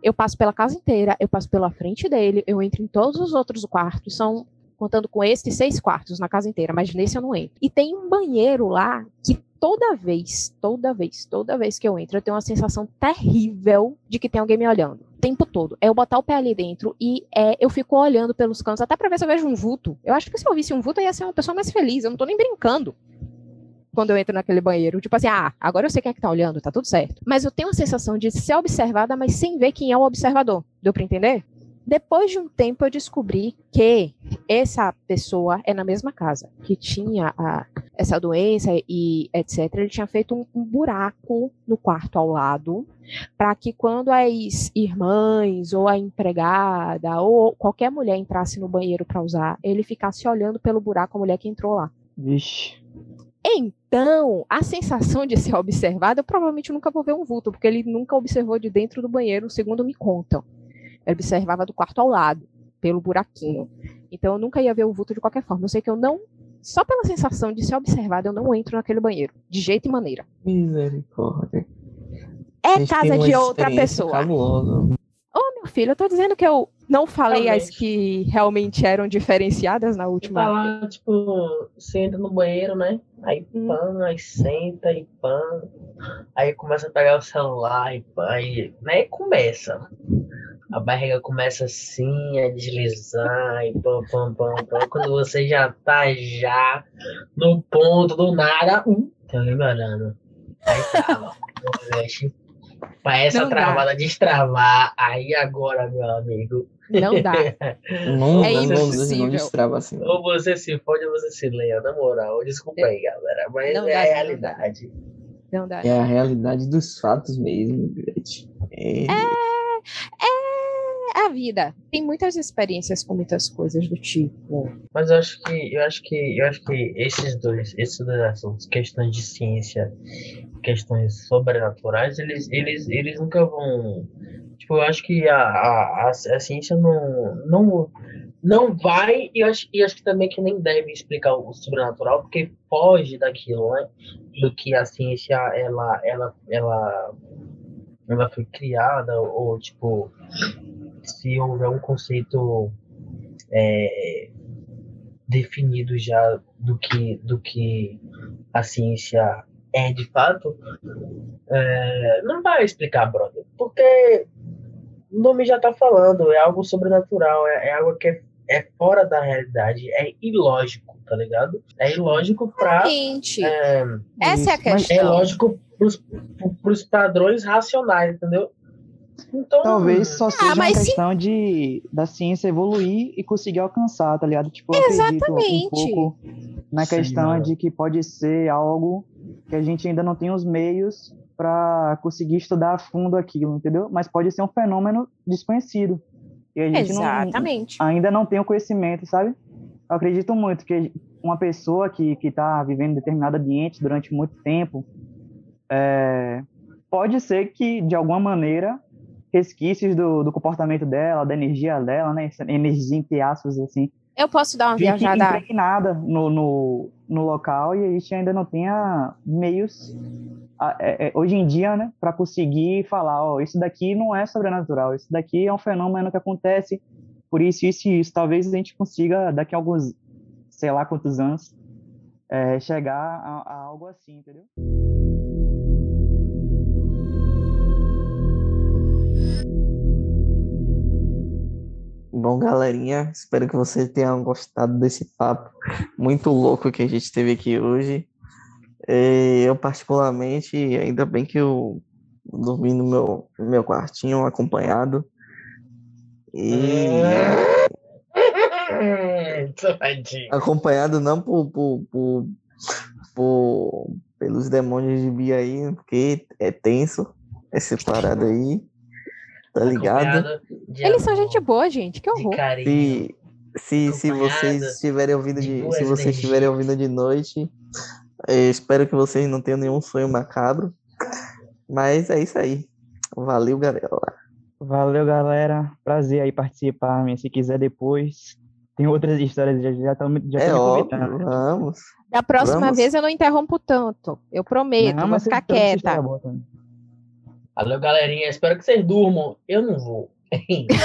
Speaker 4: Eu passo pela casa inteira, eu passo pela frente dele, eu entro em todos os outros quartos, são contando com este seis quartos na casa inteira, mas nesse eu não entro. E tem um banheiro lá que toda vez, toda vez, toda vez que eu entro, eu tenho uma sensação terrível de que tem alguém me olhando. O tempo todo. É eu botar o pé ali dentro e é, eu fico olhando pelos cantos, até pra ver se eu vejo um vulto. Eu acho que se eu visse um vulto, eu ia ser uma pessoa mais feliz. Eu não tô nem brincando quando eu entro naquele banheiro. Tipo assim, ah, agora eu sei quem é que tá olhando, tá tudo certo. Mas eu tenho a sensação de ser observada, mas sem ver quem é o observador. Deu pra entender? Depois de um tempo, eu descobri que essa pessoa é na mesma casa, que tinha a, essa doença e etc. Ele tinha feito um, um buraco no quarto ao lado, para que quando as irmãs ou a empregada ou qualquer mulher entrasse no banheiro para usar, ele ficasse olhando pelo buraco a mulher que entrou lá.
Speaker 2: Vixe.
Speaker 4: Então, a sensação de ser observado, eu provavelmente nunca vou ver um vulto, porque ele nunca observou de dentro do banheiro, segundo me contam. Ele observava do quarto ao lado, pelo buraquinho. Então eu nunca ia ver o vulto de qualquer forma. Eu sei que eu não, só pela sensação de ser observado, eu não entro naquele banheiro, de jeito e maneira.
Speaker 1: Misericórdia.
Speaker 4: É casa de outra pessoa.
Speaker 1: cabulosa.
Speaker 4: Ô, meu filho, eu tô dizendo que eu não falei as que realmente eram diferenciadas na
Speaker 3: Tá
Speaker 4: última.
Speaker 3: lá, tipo, você entra no banheiro, né? Aí
Speaker 4: Hum.
Speaker 3: pã, aí senta e pã. Aí começa a pegar o celular e pã, aí, né? E começa. A barriga começa assim a deslizar e pam, pam, pam, pam. Quando você já tá já no ponto do nada, hum, tem alguém me olhando. Aí trava. Mexe. Pra essa
Speaker 4: Não dá.
Speaker 3: travada destravar, aí agora, meu amigo,
Speaker 4: Não dá. <laughs>
Speaker 1: Não,
Speaker 4: É
Speaker 1: não, não, não
Speaker 4: impossível.
Speaker 1: destrava assim.
Speaker 3: ou você se fode ou você se leia, na moral. Desculpa aí, galera, mas
Speaker 4: Não
Speaker 3: é
Speaker 4: dá,
Speaker 3: a realidade.
Speaker 4: Não dá.
Speaker 1: É a realidade dos fatos mesmo, gente. É,
Speaker 4: É a vida. Tem muitas experiências com muitas coisas do tipo.
Speaker 3: Mas eu acho que eu acho que eu acho que esses dois, esses dois assuntos, questões de ciência, questões sobrenaturais, eles eles eles nunca vão tipo, eu acho que a, a, a, a ciência não não não vai e acho, e acho que também que nem deve explicar o sobrenatural porque foge daquilo, né? Do que a ciência ela ela ela ela foi criada ou tipo se houver um conceito é, definido já do que do que a ciência é de fato é, não vai explicar brother porque o nome já tá falando é algo sobrenatural é, é algo que é, é fora da realidade é ilógico tá ligado é ilógico pra
Speaker 4: Gente,
Speaker 3: é,
Speaker 4: essa é a
Speaker 2: mas-
Speaker 3: é
Speaker 4: questão.
Speaker 3: lógico pros, pros padrões racionais entendeu então
Speaker 2: Talvez só seja uma
Speaker 4: mas se-
Speaker 2: questão de da ciência evoluir e conseguir alcançar, tá ligado? Tipo, eu acredito um
Speaker 4: Exatamente.
Speaker 2: pouco na
Speaker 3: Sim,
Speaker 2: questão
Speaker 3: mano.
Speaker 2: de que pode ser algo que a gente ainda não tem os meios para conseguir estudar a fundo aquilo, entendeu? Mas pode ser um fenômeno desconhecido. E a gente não,
Speaker 4: Exatamente.
Speaker 2: ainda não tem o conhecimento, sabe? Eu acredito muito que uma pessoa que que está vivendo em determinado ambiente durante muito tempo, é, pode ser que de alguma maneira resquícios do, do comportamento dela, da energia dela, né? Energia entre aspas assim,
Speaker 4: Eu posso dar uma
Speaker 2: fique
Speaker 4: viajada.
Speaker 2: impregnada no, no, no local e a gente ainda não tenha meios é, é, hoje em dia, né, para conseguir falar, ó, isso daqui não é sobrenatural, isso daqui é um fenômeno que acontece por isso, isso e isso. Talvez a gente consiga daqui a alguns, sei lá quantos anos, é, chegar a, a algo assim, entendeu?
Speaker 1: Bom, galerinha, espero que vocês tenham gostado desse papo muito louco que a gente teve aqui hoje. Eu, particularmente, ainda bem que eu dormi no meu, meu quartinho acompanhado. E acompanhado não por, por, por, por- pelos demônios de Bia aí, porque é tenso essa parada aí. Tá ligado?
Speaker 4: Eles são gente boa, gente. Que horror.
Speaker 1: Se, se, se vocês estiverem ouvindo
Speaker 3: de
Speaker 1: de, se vocês estiverem ouvindo de noite, espero que vocês não tenham nenhum sonho macabro. Mas é isso aí. Valeu, galera.
Speaker 2: Valeu, galera. Prazer aí participar, minha. Se quiser depois. Tem outras histórias, já já estão já
Speaker 1: É óbvio,
Speaker 2: convidando.
Speaker 1: vamos.
Speaker 4: Da próxima
Speaker 1: Vamos.
Speaker 4: vez eu não interrompo tanto. Eu prometo,
Speaker 2: Não,
Speaker 4: vou
Speaker 2: mas
Speaker 4: ficar quieta.
Speaker 3: Valeu, galerinha. Espero que vocês durmam. Eu não vou. Mentira.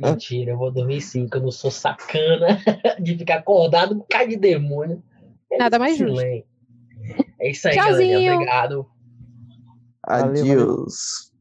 Speaker 3: <laughs> Mentira, eu vou dormir sim, que eu não sou sacana <laughs> de ficar acordado com cara de demônio. É
Speaker 4: Nada mais justo.
Speaker 3: É isso aí,
Speaker 4: Tchauzinho.
Speaker 3: galerinha. Obrigado.
Speaker 2: Valeu, valeu.
Speaker 1: Adiós.